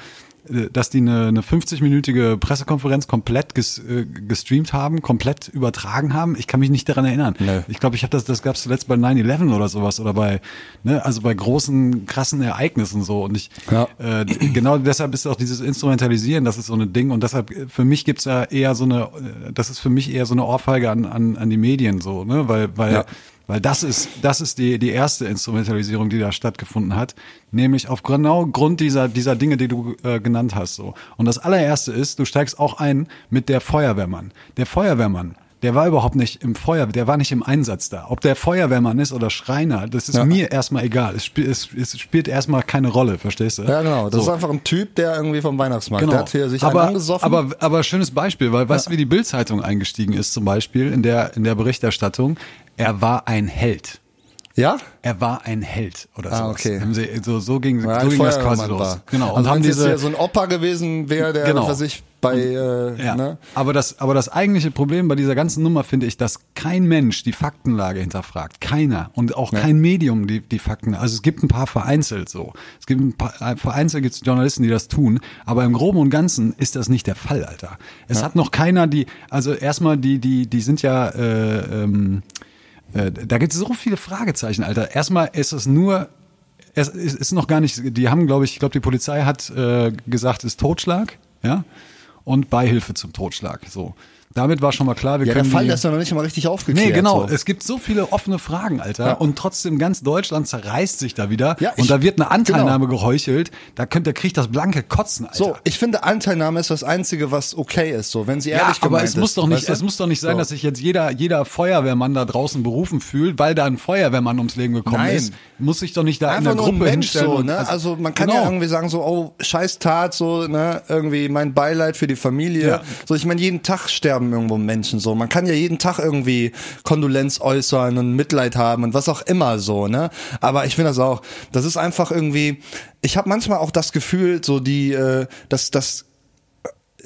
[SPEAKER 3] dass die eine, eine 50-minütige Pressekonferenz komplett ges, äh, gestreamt haben, komplett übertragen haben. Ich kann mich nicht daran erinnern.
[SPEAKER 4] Nö.
[SPEAKER 3] Ich glaube, ich habe das, das gab es zuletzt bei 9-11 oder sowas oder bei, ne, also bei großen, krassen Ereignissen so. Und ich,
[SPEAKER 4] Ja.
[SPEAKER 3] äh, genau deshalb ist auch dieses Instrumentalisieren, das ist so ein Ding. Und deshalb, äh, für mich gibt's ja eher so eine, äh, das ist für mich eher so eine Ohrfeige an, an, an die Medien so, ne, weil, weil,
[SPEAKER 4] Ja.
[SPEAKER 3] Weil das ist, das ist die, die erste Instrumentalisierung, die da stattgefunden hat. Nämlich auf genau Grund dieser, dieser Dinge, die du äh, genannt hast, so. Und das allererste ist, du steigst auch ein mit der Feuerwehrmann. Der Feuerwehrmann, der war überhaupt nicht im Feuer, der war nicht im Einsatz da. Ob der Feuerwehrmann ist oder Schreiner, das ist
[SPEAKER 4] Ja.
[SPEAKER 3] mir erstmal egal. Es, spielt es, es spielt erstmal keine Rolle, verstehst du?
[SPEAKER 4] Ja, genau. Das
[SPEAKER 3] So.
[SPEAKER 4] ist einfach ein Typ, der irgendwie vom Weihnachtsmarkt,
[SPEAKER 3] Genau.
[SPEAKER 4] der hat hier sich
[SPEAKER 3] aber,
[SPEAKER 4] angesoffen.
[SPEAKER 3] aber, aber schönes Beispiel, weil weißt du, wie die Bildzeitung eingestiegen ist zum Beispiel in der, in der Berichterstattung? Er war ein Held.
[SPEAKER 4] ja?
[SPEAKER 3] Er war ein Held oder
[SPEAKER 4] Ah,
[SPEAKER 3] sowas.
[SPEAKER 4] okay.
[SPEAKER 3] Haben sie, so, so ging,
[SPEAKER 4] Ja,
[SPEAKER 3] so ging das quasi los.
[SPEAKER 4] war.
[SPEAKER 3] Genau.
[SPEAKER 4] Also
[SPEAKER 3] haben
[SPEAKER 4] es jetzt
[SPEAKER 3] diese,
[SPEAKER 4] hier so ein Opa gewesen wäre, der,
[SPEAKER 3] Genau.
[SPEAKER 4] was weiß ich, bei, äh,
[SPEAKER 3] ja.
[SPEAKER 4] ne?
[SPEAKER 3] Aber das, aber das eigentliche Problem bei dieser ganzen Nummer finde ich, dass kein Mensch die Faktenlage hinterfragt. Keiner. Und auch kein Medium die, die Fakten. Also es gibt ein paar vereinzelt so. Es gibt ein paar, äh, vereinzelt gibt es Journalisten, die das tun. Aber im Groben und Ganzen ist das nicht der Fall, Alter. Es hat noch keiner die, also erstmal die, die, die sind ja, äh, ähm, äh, da gibt es so viele Fragezeichen, Alter. Erstmal ist es nur, es ist, ist noch gar nicht, die haben, glaube ich, ich glaube, die Polizei hat äh, gesagt, es ist Totschlag, ja, und Beihilfe zum Totschlag. So. Damit war schon mal klar, wir
[SPEAKER 4] Ja, der
[SPEAKER 3] können
[SPEAKER 4] Fall
[SPEAKER 3] die,
[SPEAKER 4] ist ja noch nicht mal richtig aufgeklärt.
[SPEAKER 3] Nee, genau.
[SPEAKER 4] So.
[SPEAKER 3] Es gibt so viele offene Fragen, Alter.
[SPEAKER 4] Ja.
[SPEAKER 3] Und trotzdem ganz Deutschland zerreißt sich da wieder.
[SPEAKER 4] Ja, ich-
[SPEAKER 3] und da wird eine Anteilnahme
[SPEAKER 4] genau.
[SPEAKER 3] geheuchelt. Da könnt, da kriegt das blanke Kotzen, Alter.
[SPEAKER 4] So, ich finde Anteilnahme ist das Einzige, was okay ist, so, wenn sie
[SPEAKER 3] ja,
[SPEAKER 4] ehrlich
[SPEAKER 3] aber
[SPEAKER 4] gemeint
[SPEAKER 3] es muss
[SPEAKER 4] ist,
[SPEAKER 3] doch nicht,
[SPEAKER 4] weißt du?
[SPEAKER 3] es muss doch nicht sein,
[SPEAKER 4] So.
[SPEAKER 3] dass sich jetzt jeder, jeder Feuerwehrmann da draußen berufen fühlt, weil da ein Feuerwehrmann ums Leben gekommen
[SPEAKER 4] Nein.
[SPEAKER 3] ist. Muss sich doch nicht da
[SPEAKER 4] Einfach
[SPEAKER 3] in der
[SPEAKER 4] ein
[SPEAKER 3] Gruppe
[SPEAKER 4] Mensch
[SPEAKER 3] hinstellen.
[SPEAKER 4] so, ne? Also man kann
[SPEAKER 3] genau.
[SPEAKER 4] ja irgendwie sagen so, oh, scheiß Tat, so, ne, irgendwie mein Beileid für die Familie.
[SPEAKER 3] Ja.
[SPEAKER 4] So, ich meine, jeden Tag sterben irgendwo Menschen so. Man kann ja jeden Tag irgendwie Kondolenz äußern und Mitleid haben und was auch immer so, ne? Aber ich finde das auch, das ist einfach irgendwie, ich habe manchmal auch das Gefühl, so die, äh, dass das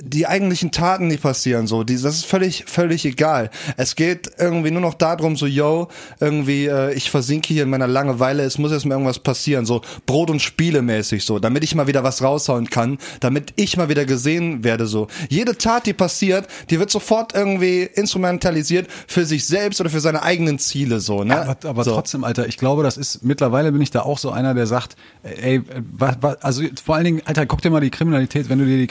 [SPEAKER 4] die eigentlichen Taten, die passieren, so, die, das ist völlig, völlig egal. Es geht irgendwie nur noch darum, so, yo, irgendwie, äh, ich versinke hier in meiner Langeweile, es muss jetzt mal irgendwas passieren, so Brot- und Spiele-mäßig, so, damit ich mal wieder was raushauen kann, damit ich mal wieder gesehen werde, so. Jede Tat, die passiert, die wird sofort irgendwie instrumentalisiert für sich selbst oder für seine eigenen Ziele, so, ne?
[SPEAKER 3] Ja, aber, aber
[SPEAKER 4] so.
[SPEAKER 3] trotzdem, Alter, ich glaube, das ist, mittlerweile bin ich da auch so einer, der sagt, ey, was, was, also vor allen Dingen, Alter, guck dir mal die Kriminalität, wenn du dir die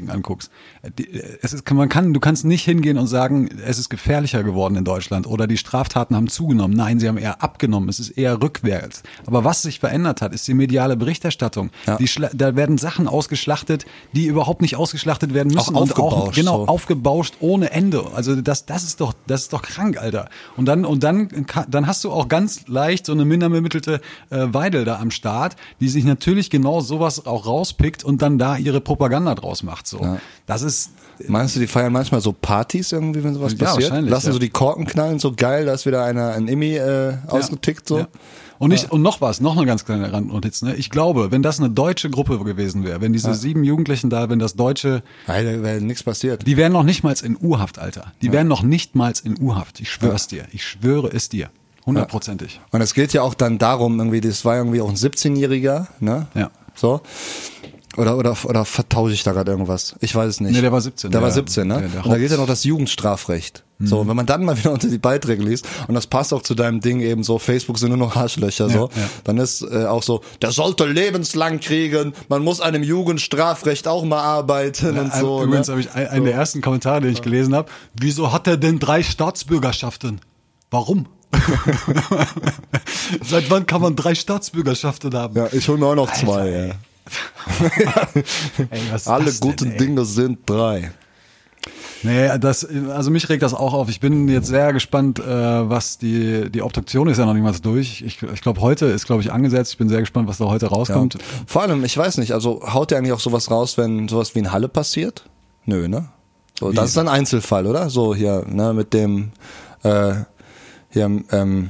[SPEAKER 3] Kriminalitätsstatistiken anguckst. Die, es ist, man kann, du kannst nicht hingehen und sagen, es ist gefährlicher geworden in Deutschland oder die Straftaten haben zugenommen. Nein, sie haben eher abgenommen. Es ist eher rückwärts. Aber was sich verändert hat, ist die mediale Berichterstattung.
[SPEAKER 4] Ja.
[SPEAKER 3] Die, da werden Sachen ausgeschlachtet, die überhaupt nicht ausgeschlachtet werden müssen.
[SPEAKER 4] Auch
[SPEAKER 3] und auch,
[SPEAKER 4] aufgebauscht,
[SPEAKER 3] genau,
[SPEAKER 4] so.
[SPEAKER 3] aufgebauscht ohne Ende. Also das, das ist doch, das ist doch krank, Alter. Und dann, und dann, dann hast du auch ganz leicht so eine minder bemittelte äh, Weidel da am Start, die sich natürlich genau sowas auch rauspickt und dann da ihre Propaganda draus macht. So, das ist
[SPEAKER 4] Meinst du, die feiern manchmal so Partys irgendwie, wenn sowas
[SPEAKER 3] Ja,
[SPEAKER 4] passiert?
[SPEAKER 3] wahrscheinlich,
[SPEAKER 4] Lassen
[SPEAKER 3] ja.
[SPEAKER 4] so die Korken knallen, so geil, da ist wieder einer, ein Immi äh, ausgetickt, so.
[SPEAKER 3] Ja. Und ich, und noch was, noch eine ganz kleine Randnotiz, ne? Ich glaube, wenn das eine deutsche Gruppe gewesen wäre, wenn diese sieben Jugendlichen da, wenn das deutsche,
[SPEAKER 4] Weil da wäre nichts passiert.
[SPEAKER 3] die wären noch nicht mal in U-Haft, Alter. Die wären noch nicht mal in U-Haft. Ich schwör's dir. Ich schwöre es dir. Hundertprozentig.
[SPEAKER 4] Und es geht ja auch dann darum, irgendwie, das war irgendwie auch ein 17-Jähriger, ne?
[SPEAKER 3] Ja.
[SPEAKER 4] So. Oder, oder, oder vertausche ich da gerade irgendwas? Ich weiß es nicht.
[SPEAKER 3] Nee, der war 17,
[SPEAKER 4] Der war
[SPEAKER 3] der-
[SPEAKER 4] 17, ne?
[SPEAKER 3] der- der
[SPEAKER 4] und da gilt ja noch das Jugendstrafrecht. So, und wenn man dann mal [laughs] wieder unter die Beiträge liest, und das passt auch zu deinem Ding eben so, Facebook sind nur noch Arschlöcher, so,
[SPEAKER 3] ja.
[SPEAKER 4] dann ist äh, auch so, der sollte lebenslang kriegen, man muss an dem Jugendstrafrecht auch mal arbeiten und so.
[SPEAKER 3] Übrigens
[SPEAKER 4] ne?
[SPEAKER 3] habe ich ein- einen der ersten Kommentare, den ich gelesen habe. Wieso hat er denn drei Staatsbürgerschaften? Warum? [laughs] [laughs] Seit wann kann man drei Staatsbürgerschaften haben?
[SPEAKER 4] Ja, ich hole mir auch noch zwei, ja. [laughs]
[SPEAKER 3] Ey,
[SPEAKER 4] Alle
[SPEAKER 3] denn,
[SPEAKER 4] guten
[SPEAKER 3] ey?
[SPEAKER 4] Dinge sind drei.
[SPEAKER 3] Nee, das, also mich regt das auch auf. Ich bin jetzt sehr gespannt, äh, was die, die Obduktion ist ja noch niemals durch. Ich, ich glaube, heute ist, glaube ich, angesetzt. Ich bin sehr gespannt, was da heute rauskommt.
[SPEAKER 4] Vor allem, ich weiß nicht, also haut der eigentlich auch sowas raus, wenn sowas wie in Halle passiert? Nö, ne? So, das ist ein Einzelfall, oder? So hier, ne, mit dem äh, hier ähm,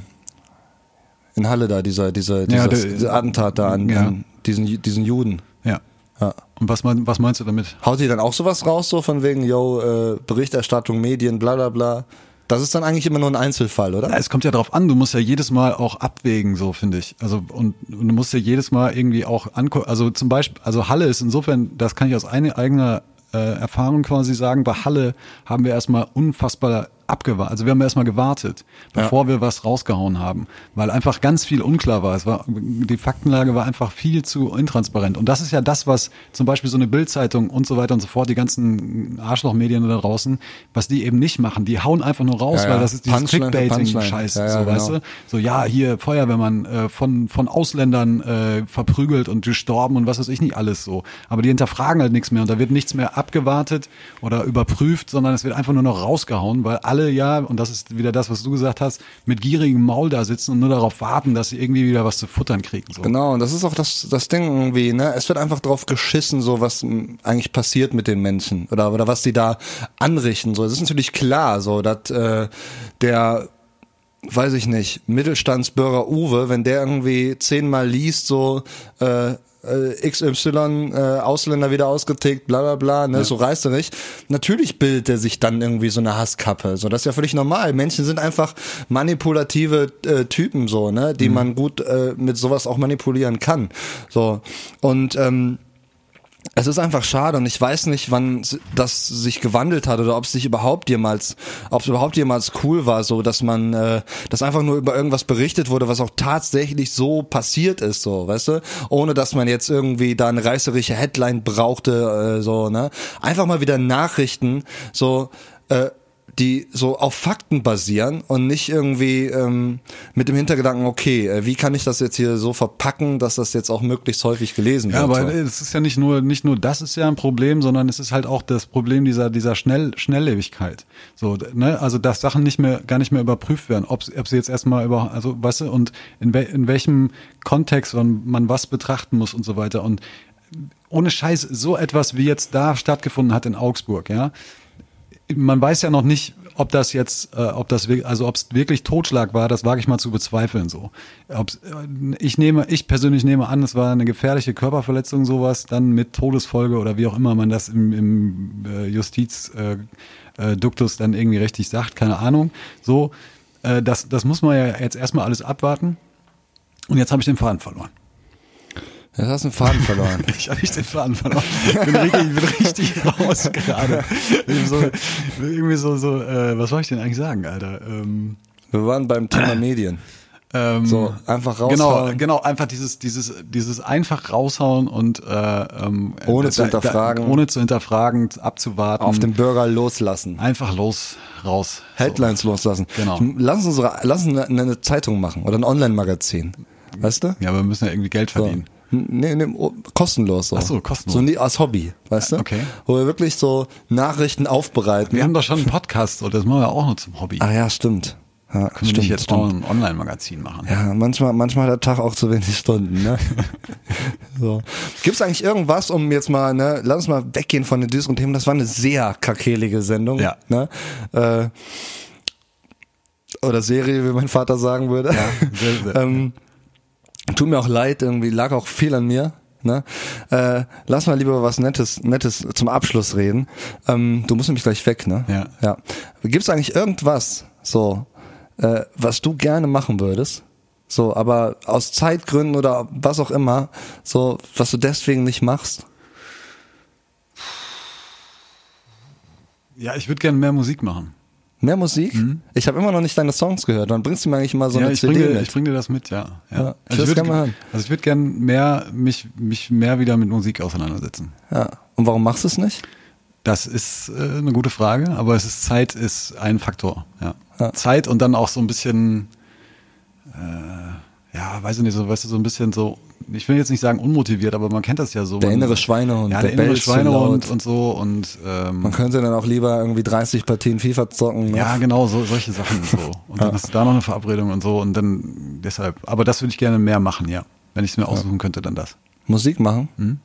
[SPEAKER 4] in Halle da, dieser, dieser,
[SPEAKER 3] Ja,
[SPEAKER 4] dieses,
[SPEAKER 3] der-
[SPEAKER 4] dieser Attentat da an,
[SPEAKER 3] Ja.
[SPEAKER 4] an diesen, diesen Juden.
[SPEAKER 3] Ja.
[SPEAKER 4] Ja.
[SPEAKER 3] Und was, mein, was meinst du damit?
[SPEAKER 4] Haut die dann auch sowas raus, so von wegen, yo, äh, Berichterstattung, Medien, bla bla bla. Das ist dann eigentlich immer nur ein Einzelfall, oder?
[SPEAKER 3] Ja, es kommt ja drauf an, du musst ja jedes Mal auch abwägen, so finde ich. Also und, und du musst ja jedes Mal irgendwie auch angucken. Also zum Beispiel, also Halle ist insofern, das kann ich aus eigener äh, Erfahrung quasi sagen, bei Halle haben wir erstmal unfassbar abgewartet. Also wir haben erstmal gewartet, bevor wir was rausgehauen haben, weil einfach ganz viel unklar war. Es war die Faktenlage war einfach viel zu intransparent. Und das ist ja das, was zum Beispiel so eine Bildzeitung und so weiter und so fort, die ganzen Arschlochmedien da draußen, was die eben nicht machen. Die hauen einfach nur raus,
[SPEAKER 4] Ja, ja.
[SPEAKER 3] weil das ist dieses Clickbaiting-Scheiß.
[SPEAKER 4] Ja, ja,
[SPEAKER 3] so weißt
[SPEAKER 4] genau.
[SPEAKER 3] du. So ja, hier Feuerwehrmann äh, von von Ausländern äh, verprügelt und gestorben und was weiß ich nicht alles so. Aber die hinterfragen halt nichts mehr und da wird nichts mehr abgewartet oder überprüft, sondern es wird einfach nur noch rausgehauen, weil alle ja und das ist wieder das, was du gesagt hast, mit gierigem Maul da sitzen und nur darauf warten, dass sie irgendwie wieder was zu futtern kriegen. So.
[SPEAKER 4] Genau, und das ist auch das, das Ding irgendwie, ne? Es wird einfach drauf geschissen, so was eigentlich passiert mit den Menschen oder, oder was die da anrichten. So, es ist natürlich klar, so, dass äh, der weiß ich nicht, Mittelstandsbürger Uwe, wenn der irgendwie zehnmal liest, so äh, äh, XY äh, Ausländer wieder ausgetickt, bla bla bla, ne, so reißerig. Natürlich bildet er sich dann irgendwie so eine Hasskappe. So, das ist ja völlig normal. Menschen sind einfach manipulative äh, Typen, so, ne, die man gut äh, mit sowas auch manipulieren kann. So. Und ähm, es ist einfach schade und ich weiß nicht, wann das sich gewandelt hat oder ob es sich überhaupt jemals, ob es überhaupt jemals cool war, so dass man, äh, dass einfach nur über irgendwas berichtet wurde, was auch tatsächlich so passiert ist, so, weißt du, ohne dass man jetzt irgendwie da eine reißerische Headline brauchte, äh, so, ne, einfach mal wieder Nachrichten, so, äh, die so auf Fakten basieren und nicht irgendwie ähm, mit dem Hintergedanken, okay, äh, wie kann ich das jetzt hier so verpacken, dass das jetzt auch möglichst häufig gelesen
[SPEAKER 3] Ja,
[SPEAKER 4] wird.
[SPEAKER 3] aber
[SPEAKER 4] so.
[SPEAKER 3] es ist ja nicht nur nicht nur das ist ja ein Problem, sondern es ist halt auch das Problem dieser dieser Schnell Schnelllebigkeit. So, ne, also dass Sachen nicht mehr gar nicht mehr überprüft werden, ob, ob sie jetzt erstmal über also weißt du und in, wel, in welchem Kontext man, man was betrachten muss und so weiter und ohne Scheiß so etwas wie jetzt da stattgefunden hat in Augsburg, ja. Man weiß ja noch nicht, ob das jetzt, äh, ob das also ob es wirklich Totschlag war, das wage ich mal zu bezweifeln so. Ob's, äh, ich nehme, ich persönlich nehme an, es war eine gefährliche Körperverletzung sowas, dann mit Todesfolge oder wie auch immer man das im, im äh, Justiz äh, äh, dann irgendwie richtig sagt, keine Ahnung. So, äh, das, das muss man ja jetzt erstmal alles abwarten. Und jetzt habe ich den Faden verloren.
[SPEAKER 4] Jetzt hast du einen Faden verloren. [laughs]
[SPEAKER 3] Ich habe nicht den Faden verloren. Ich bin richtig, ich bin richtig [laughs] raus gerade. Irgendwie so, irgendwie so, so äh, was soll ich denn eigentlich sagen, Alter? Ähm,
[SPEAKER 4] Wir waren beim Thema [clears throat] Medien.
[SPEAKER 3] ähm,
[SPEAKER 4] So, einfach
[SPEAKER 3] Genau,
[SPEAKER 4] raushauen.
[SPEAKER 3] genau, einfach dieses, dieses, dieses einfach raushauen und äh, ähm,
[SPEAKER 4] Ohne zu hinterfragen.
[SPEAKER 3] ohne zu hinterfragen, abzuwarten.
[SPEAKER 4] Auf den Bürger loslassen.
[SPEAKER 3] einfach los, raus.
[SPEAKER 4] Headlines loslassen.
[SPEAKER 3] Genau.
[SPEAKER 4] Lass uns, lass uns eine, eine Zeitung machen oder ein Online-Magazin. Weißt du?
[SPEAKER 3] So. Ja, aber wir müssen ja irgendwie Geld
[SPEAKER 4] So.
[SPEAKER 3] verdienen.
[SPEAKER 4] Nee, nee, oh, kostenlos so.
[SPEAKER 3] Ach so, kostenlos.
[SPEAKER 4] So nie als Hobby, weißt du?
[SPEAKER 3] Okay.
[SPEAKER 4] Wo wir wirklich so Nachrichten aufbereiten.
[SPEAKER 3] Wir haben doch schon einen Podcast, so, das machen wir auch nur zum Hobby.
[SPEAKER 4] ah ja, stimmt. Ja,
[SPEAKER 3] Können wir
[SPEAKER 4] stimmt,
[SPEAKER 3] nicht jetzt
[SPEAKER 4] stimmt.
[SPEAKER 3] auch ein Online-Magazin machen?
[SPEAKER 4] Ja, manchmal, manchmal hat der Tag auch zu wenig Stunden, ne? [laughs] so. Gibt's eigentlich irgendwas, um jetzt mal, ne, lass uns mal weggehen von den düsteren Themen, das war eine sehr kakelige Sendung,
[SPEAKER 3] Ja.
[SPEAKER 4] ne? Äh, oder Serie, wie mein Vater sagen würde.
[SPEAKER 3] sehr, sehr. [laughs]
[SPEAKER 4] ähm, Tut mir auch leid, irgendwie lag auch viel an mir. Ne? Äh, lass mal lieber was Nettes, Nettes zum Abschluss reden. Ähm, du musst nämlich gleich weg, ne?
[SPEAKER 3] Ja.
[SPEAKER 4] ja. Gibt es eigentlich irgendwas, so, äh, was du gerne machen würdest? So, aber aus Zeitgründen oder was auch immer, so, was du deswegen nicht machst?
[SPEAKER 3] Ja, ich würde gerne mehr Musik machen.
[SPEAKER 4] Mehr Musik? Ich habe immer noch nicht deine Songs gehört. Dann bringst du mir eigentlich mal so
[SPEAKER 3] Mhm. ja,
[SPEAKER 4] eine
[SPEAKER 3] ich
[SPEAKER 4] CD
[SPEAKER 3] bringe,
[SPEAKER 4] mit.
[SPEAKER 3] ich bring dir das mit, ja. ja.
[SPEAKER 4] Ja, ich
[SPEAKER 3] also, ich würde also ich würde gerne mehr mich, mich mehr wieder mit Musik auseinandersetzen.
[SPEAKER 4] ja. Und warum machst du es nicht?
[SPEAKER 3] Das ist äh, eine gute Frage, aber es ist Zeit ist ein Faktor. Ja.
[SPEAKER 4] Ja.
[SPEAKER 3] Zeit und dann auch so ein bisschen, äh, ja, weiß ich nicht, so, weißt du, so ein bisschen so, ich will jetzt nicht sagen unmotiviert, aber man kennt das ja so.
[SPEAKER 4] Der
[SPEAKER 3] man,
[SPEAKER 4] innere Schweinehund,
[SPEAKER 3] ja,
[SPEAKER 4] der
[SPEAKER 3] der, innere Schweinehund und so und ähm,
[SPEAKER 4] Man könnte dann auch lieber irgendwie 30 Partien FIFA zocken. Ne?
[SPEAKER 3] ja, genau, so, solche Sachen so. Und dann hast du da noch eine Verabredung und so und dann deshalb. Aber das würde ich gerne mehr machen, ja. Wenn ich es mir aussuchen könnte, dann das.
[SPEAKER 4] Musik machen?
[SPEAKER 3] Mhm.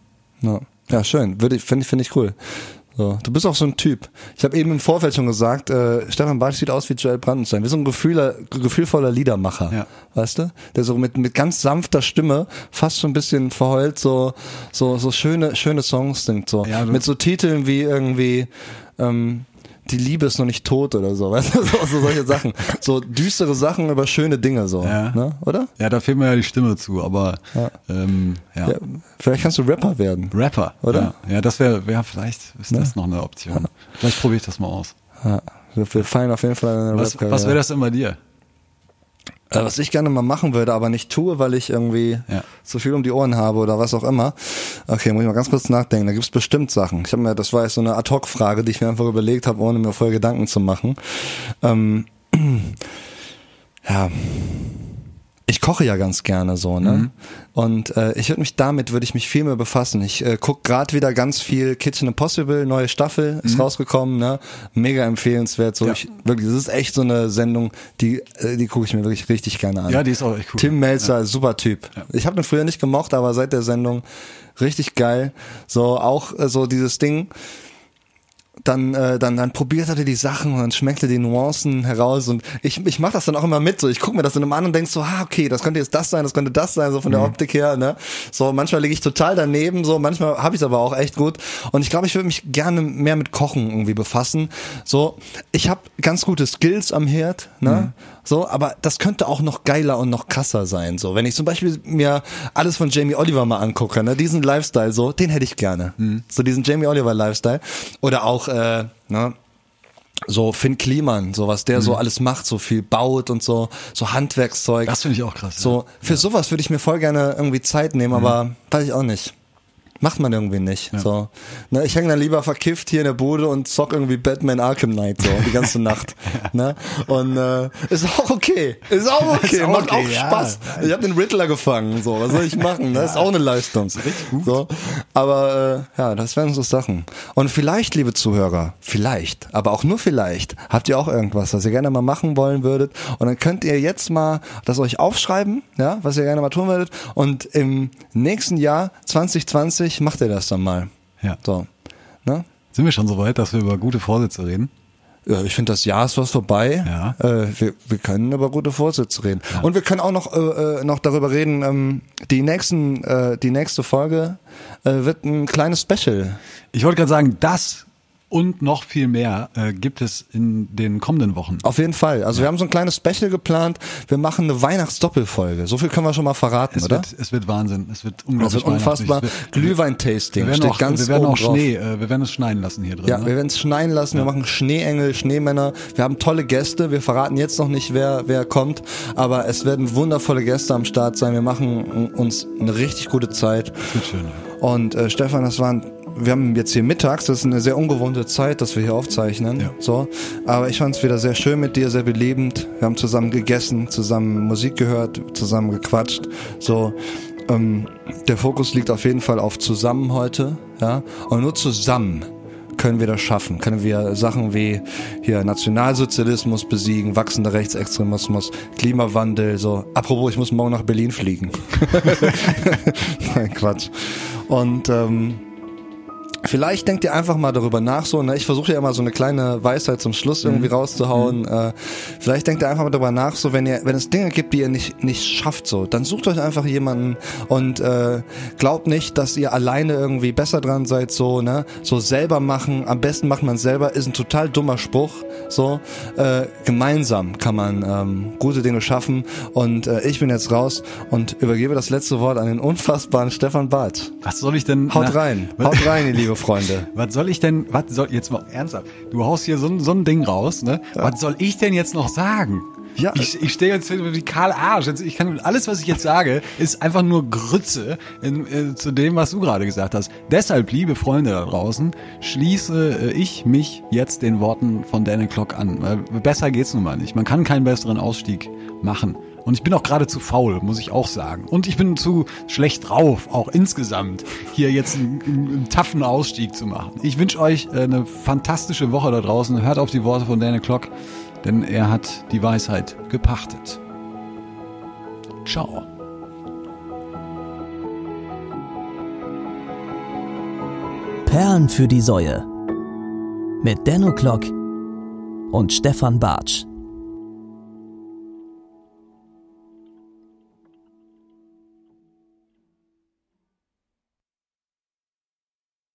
[SPEAKER 4] Ja. ja, schön. Würde ich, finde ich, finde ich cool. So. Du bist auch so ein Typ. Ich habe eben im Vorfeld schon gesagt, äh, Stefan Bartsch sieht aus wie Joel Brandenstein, wie so ein gefühler, gefühlvoller Liedermacher.
[SPEAKER 3] Ja.
[SPEAKER 4] Weißt du? Der so mit, mit ganz sanfter Stimme, fast so ein bisschen verheult, so, so, so schöne, schöne Songs singt. So.
[SPEAKER 3] Ja,
[SPEAKER 4] mit so Titeln wie irgendwie, ähm, die Liebe ist noch nicht tot oder so, [laughs] weißt du, so, so solche Sachen. So düstere Sachen über schöne Dinge, so,
[SPEAKER 3] Ja.
[SPEAKER 4] ne? oder?
[SPEAKER 3] Ja, da fehlt mir ja die Stimme zu, aber
[SPEAKER 4] Ja.
[SPEAKER 3] Ähm, ja.
[SPEAKER 4] Ja, vielleicht kannst du Rapper werden.
[SPEAKER 3] Rapper,
[SPEAKER 4] Oder?
[SPEAKER 3] Ja, das wäre, wär, vielleicht ist das noch eine Option. Vielleicht probiere ich das mal aus.
[SPEAKER 4] Ja, wir, wir fallen auf jeden Fall in eine
[SPEAKER 3] Was, was wäre das denn bei dir?
[SPEAKER 4] Äh, was ich gerne mal machen würde, aber nicht tue, weil ich irgendwie
[SPEAKER 3] Ja.
[SPEAKER 4] zu viel um die Ohren habe oder was auch immer. Okay, muss ich mal ganz kurz nachdenken. Da gibt's bestimmt Sachen. Ich habe mir, das war jetzt so eine Ad-Hoc-Frage, die ich mir einfach überlegt habe, ohne mir vorher Gedanken zu machen. Ähm, [clears throat] ja. Ich koche ja ganz gerne so, ne?
[SPEAKER 3] Mhm.
[SPEAKER 4] Und äh, ich würde mich damit würde ich mich viel mehr befassen. Ich äh, guck gerade wieder ganz viel Kitchen Impossible, neue Staffel ist rausgekommen, ne? Mega empfehlenswert. So
[SPEAKER 3] Mhm. Ja.
[SPEAKER 4] ich, wirklich, das ist echt so eine Sendung, die äh, die gucke ich mir wirklich richtig gerne an.
[SPEAKER 3] Ja, die ist auch echt cool.
[SPEAKER 4] Tim Melzer, super Typ. Ich habe den früher nicht gemocht, aber seit der Sendung richtig geil. So auch äh, so dieses Ding. Dann, äh, dann, dann probiert er die Sachen und dann schmeckt er die Nuancen heraus und ich, ich mache das dann auch immer mit. So, ich gucke mir das dann immer an und denk so, ah, okay, das könnte jetzt das sein, das könnte das sein, so von der Optik her. Ne? So, manchmal liege ich total daneben, so manchmal habe ich es aber auch echt gut. Und ich glaube, ich würde mich gerne mehr mit Kochen irgendwie befassen. So, ich habe ganz gute Skills am Herd, ne? So, aber das könnte auch noch geiler und noch krasser sein. So, wenn ich zum Beispiel mir alles von Jamie Oliver mal angucke, ne, diesen Lifestyle, so, den hätte ich gerne. So diesen Jamie Oliver Lifestyle. Oder auch, äh, ne, so Finn Kliman, so was der so alles macht, so viel baut und so, so Handwerkszeug.
[SPEAKER 3] Das finde ich auch krass.
[SPEAKER 4] So, für sowas würde ich mir voll gerne irgendwie Zeit nehmen, aber weiß ich auch nicht. Macht man irgendwie nicht. So. Ne, ich hänge dann lieber verkifft hier in der Bude und zock irgendwie Batman Arkham Knight so die ganze [laughs] Nacht. Ne? Und äh, ist auch okay. Ist auch [laughs] okay.
[SPEAKER 3] Ist auch
[SPEAKER 4] Macht
[SPEAKER 3] okay,
[SPEAKER 4] auch
[SPEAKER 3] ja.
[SPEAKER 4] Spaß. Ich habe den Riddler gefangen. So, was soll ich machen? Das ist auch eine Leistung. So. Aber äh, ja, das wären so Sachen. Und vielleicht, liebe Zuhörer, vielleicht, aber auch nur vielleicht, habt ihr auch irgendwas, was ihr gerne mal machen wollen würdet. Und dann könnt ihr jetzt mal das euch aufschreiben, ja, was ihr gerne mal tun würdet. Und im nächsten Jahr 2020 macht ihr das dann mal.
[SPEAKER 3] Ja.
[SPEAKER 4] So. Ne?
[SPEAKER 3] Sind wir schon so weit, dass wir über gute Vorsätze reden?
[SPEAKER 4] Ja, ich finde, das Jahr ist fast vorbei.
[SPEAKER 3] Ja.
[SPEAKER 4] Äh, wir, wir können über gute Vorsätze reden. Und wir können auch noch, äh, äh, noch darüber reden, ähm, die, nächsten, äh, die nächste Folge äh, wird ein kleines Special.
[SPEAKER 3] Ich wollte gerade sagen, das und noch viel mehr äh, gibt es in den kommenden Wochen.
[SPEAKER 4] Auf jeden Fall. Also wir haben so ein kleines Special geplant. Wir machen eine Weihnachtsdoppelfolge. So viel können wir schon mal verraten,
[SPEAKER 3] Es
[SPEAKER 4] oder?
[SPEAKER 3] wird, es wird Wahnsinn. Es wird unglaublich
[SPEAKER 4] wird unfassbar.
[SPEAKER 3] Es wird-
[SPEAKER 4] Glühwein-Tasting
[SPEAKER 3] Wir werden
[SPEAKER 4] steht
[SPEAKER 3] auch,
[SPEAKER 4] ganz
[SPEAKER 3] wir werden auch. Schnee, äh, wir werden es schneien lassen hier drin.
[SPEAKER 4] Ja,
[SPEAKER 3] ne?
[SPEAKER 4] wir werden es schneien lassen. Wir machen Schneeengel, Schneemänner. Wir haben tolle Gäste. Wir verraten jetzt noch nicht, wer, wer kommt. Aber es werden wundervolle Gäste am Start sein. Wir machen uns eine richtig gute Zeit.
[SPEAKER 3] Das wird schön.
[SPEAKER 4] Und äh, Stefan, das waren, wir haben jetzt hier mittags, das ist eine sehr ungewohnte Zeit, dass wir hier aufzeichnen.
[SPEAKER 3] Ja.
[SPEAKER 4] So, aber ich fand es wieder sehr schön mit dir, sehr belebend. Wir haben zusammen gegessen, zusammen Musik gehört, zusammen gequatscht. So, ähm, der Fokus liegt auf jeden Fall auf zusammen heute, ja. Und nur zusammen können wir das schaffen? Können wir Sachen wie hier Nationalsozialismus besiegen, wachsender Rechtsextremismus, Klimawandel, so. Apropos, ich muss morgen nach Berlin fliegen. [laughs] Nein, Quatsch. Und ähm, Vielleicht denkt ihr einfach mal darüber nach, so, ne? Ich versuche ja immer so eine kleine Weisheit zum Schluss irgendwie rauszuhauen. Äh, vielleicht denkt ihr einfach mal darüber nach, so, wenn ihr, wenn es Dinge gibt, die ihr nicht, nicht schafft, so, dann sucht euch einfach jemanden und äh, glaubt nicht, dass ihr alleine irgendwie besser dran seid, so, ne? So selber machen, am besten macht man selber, ist ein total dummer Spruch. So, äh, gemeinsam kann man ähm, gute Dinge schaffen. Und äh, ich bin jetzt raus und übergebe das letzte Wort an den unfassbaren Stefan Barth.
[SPEAKER 3] Was soll ich denn?
[SPEAKER 4] Haut rein, haut rein, ihr liebe Freunde.
[SPEAKER 3] Was soll ich denn, was soll, jetzt mal ernsthaft, du haust hier so, ein- so ein Ding raus, ne? Was soll ich denn jetzt noch sagen?
[SPEAKER 4] Ja.
[SPEAKER 3] Ich, ich stehe jetzt wie Karl Arsch. Ich kann, alles, was ich jetzt sage, ist einfach nur Grütze in, äh, zu dem, was du gerade gesagt hast. Deshalb, liebe Freunde da draußen, schließe äh, ich mich jetzt den Worten von Daniel Clock an. Weil besser geht's nun mal nicht. Man kann keinen besseren Ausstieg machen. Und ich bin auch gerade zu faul, muss ich auch sagen. Und ich bin zu schlecht drauf, auch insgesamt, hier jetzt einen, einen taffen Ausstieg zu machen. Ich wünsche euch äh, eine fantastische Woche da draußen. Hört auf die Worte von Daniel Clock, denn er hat die Weisheit gepachtet. Ciao.
[SPEAKER 2] Perlen für die Säue. Mit Denno Klock und Stefan Bartsch.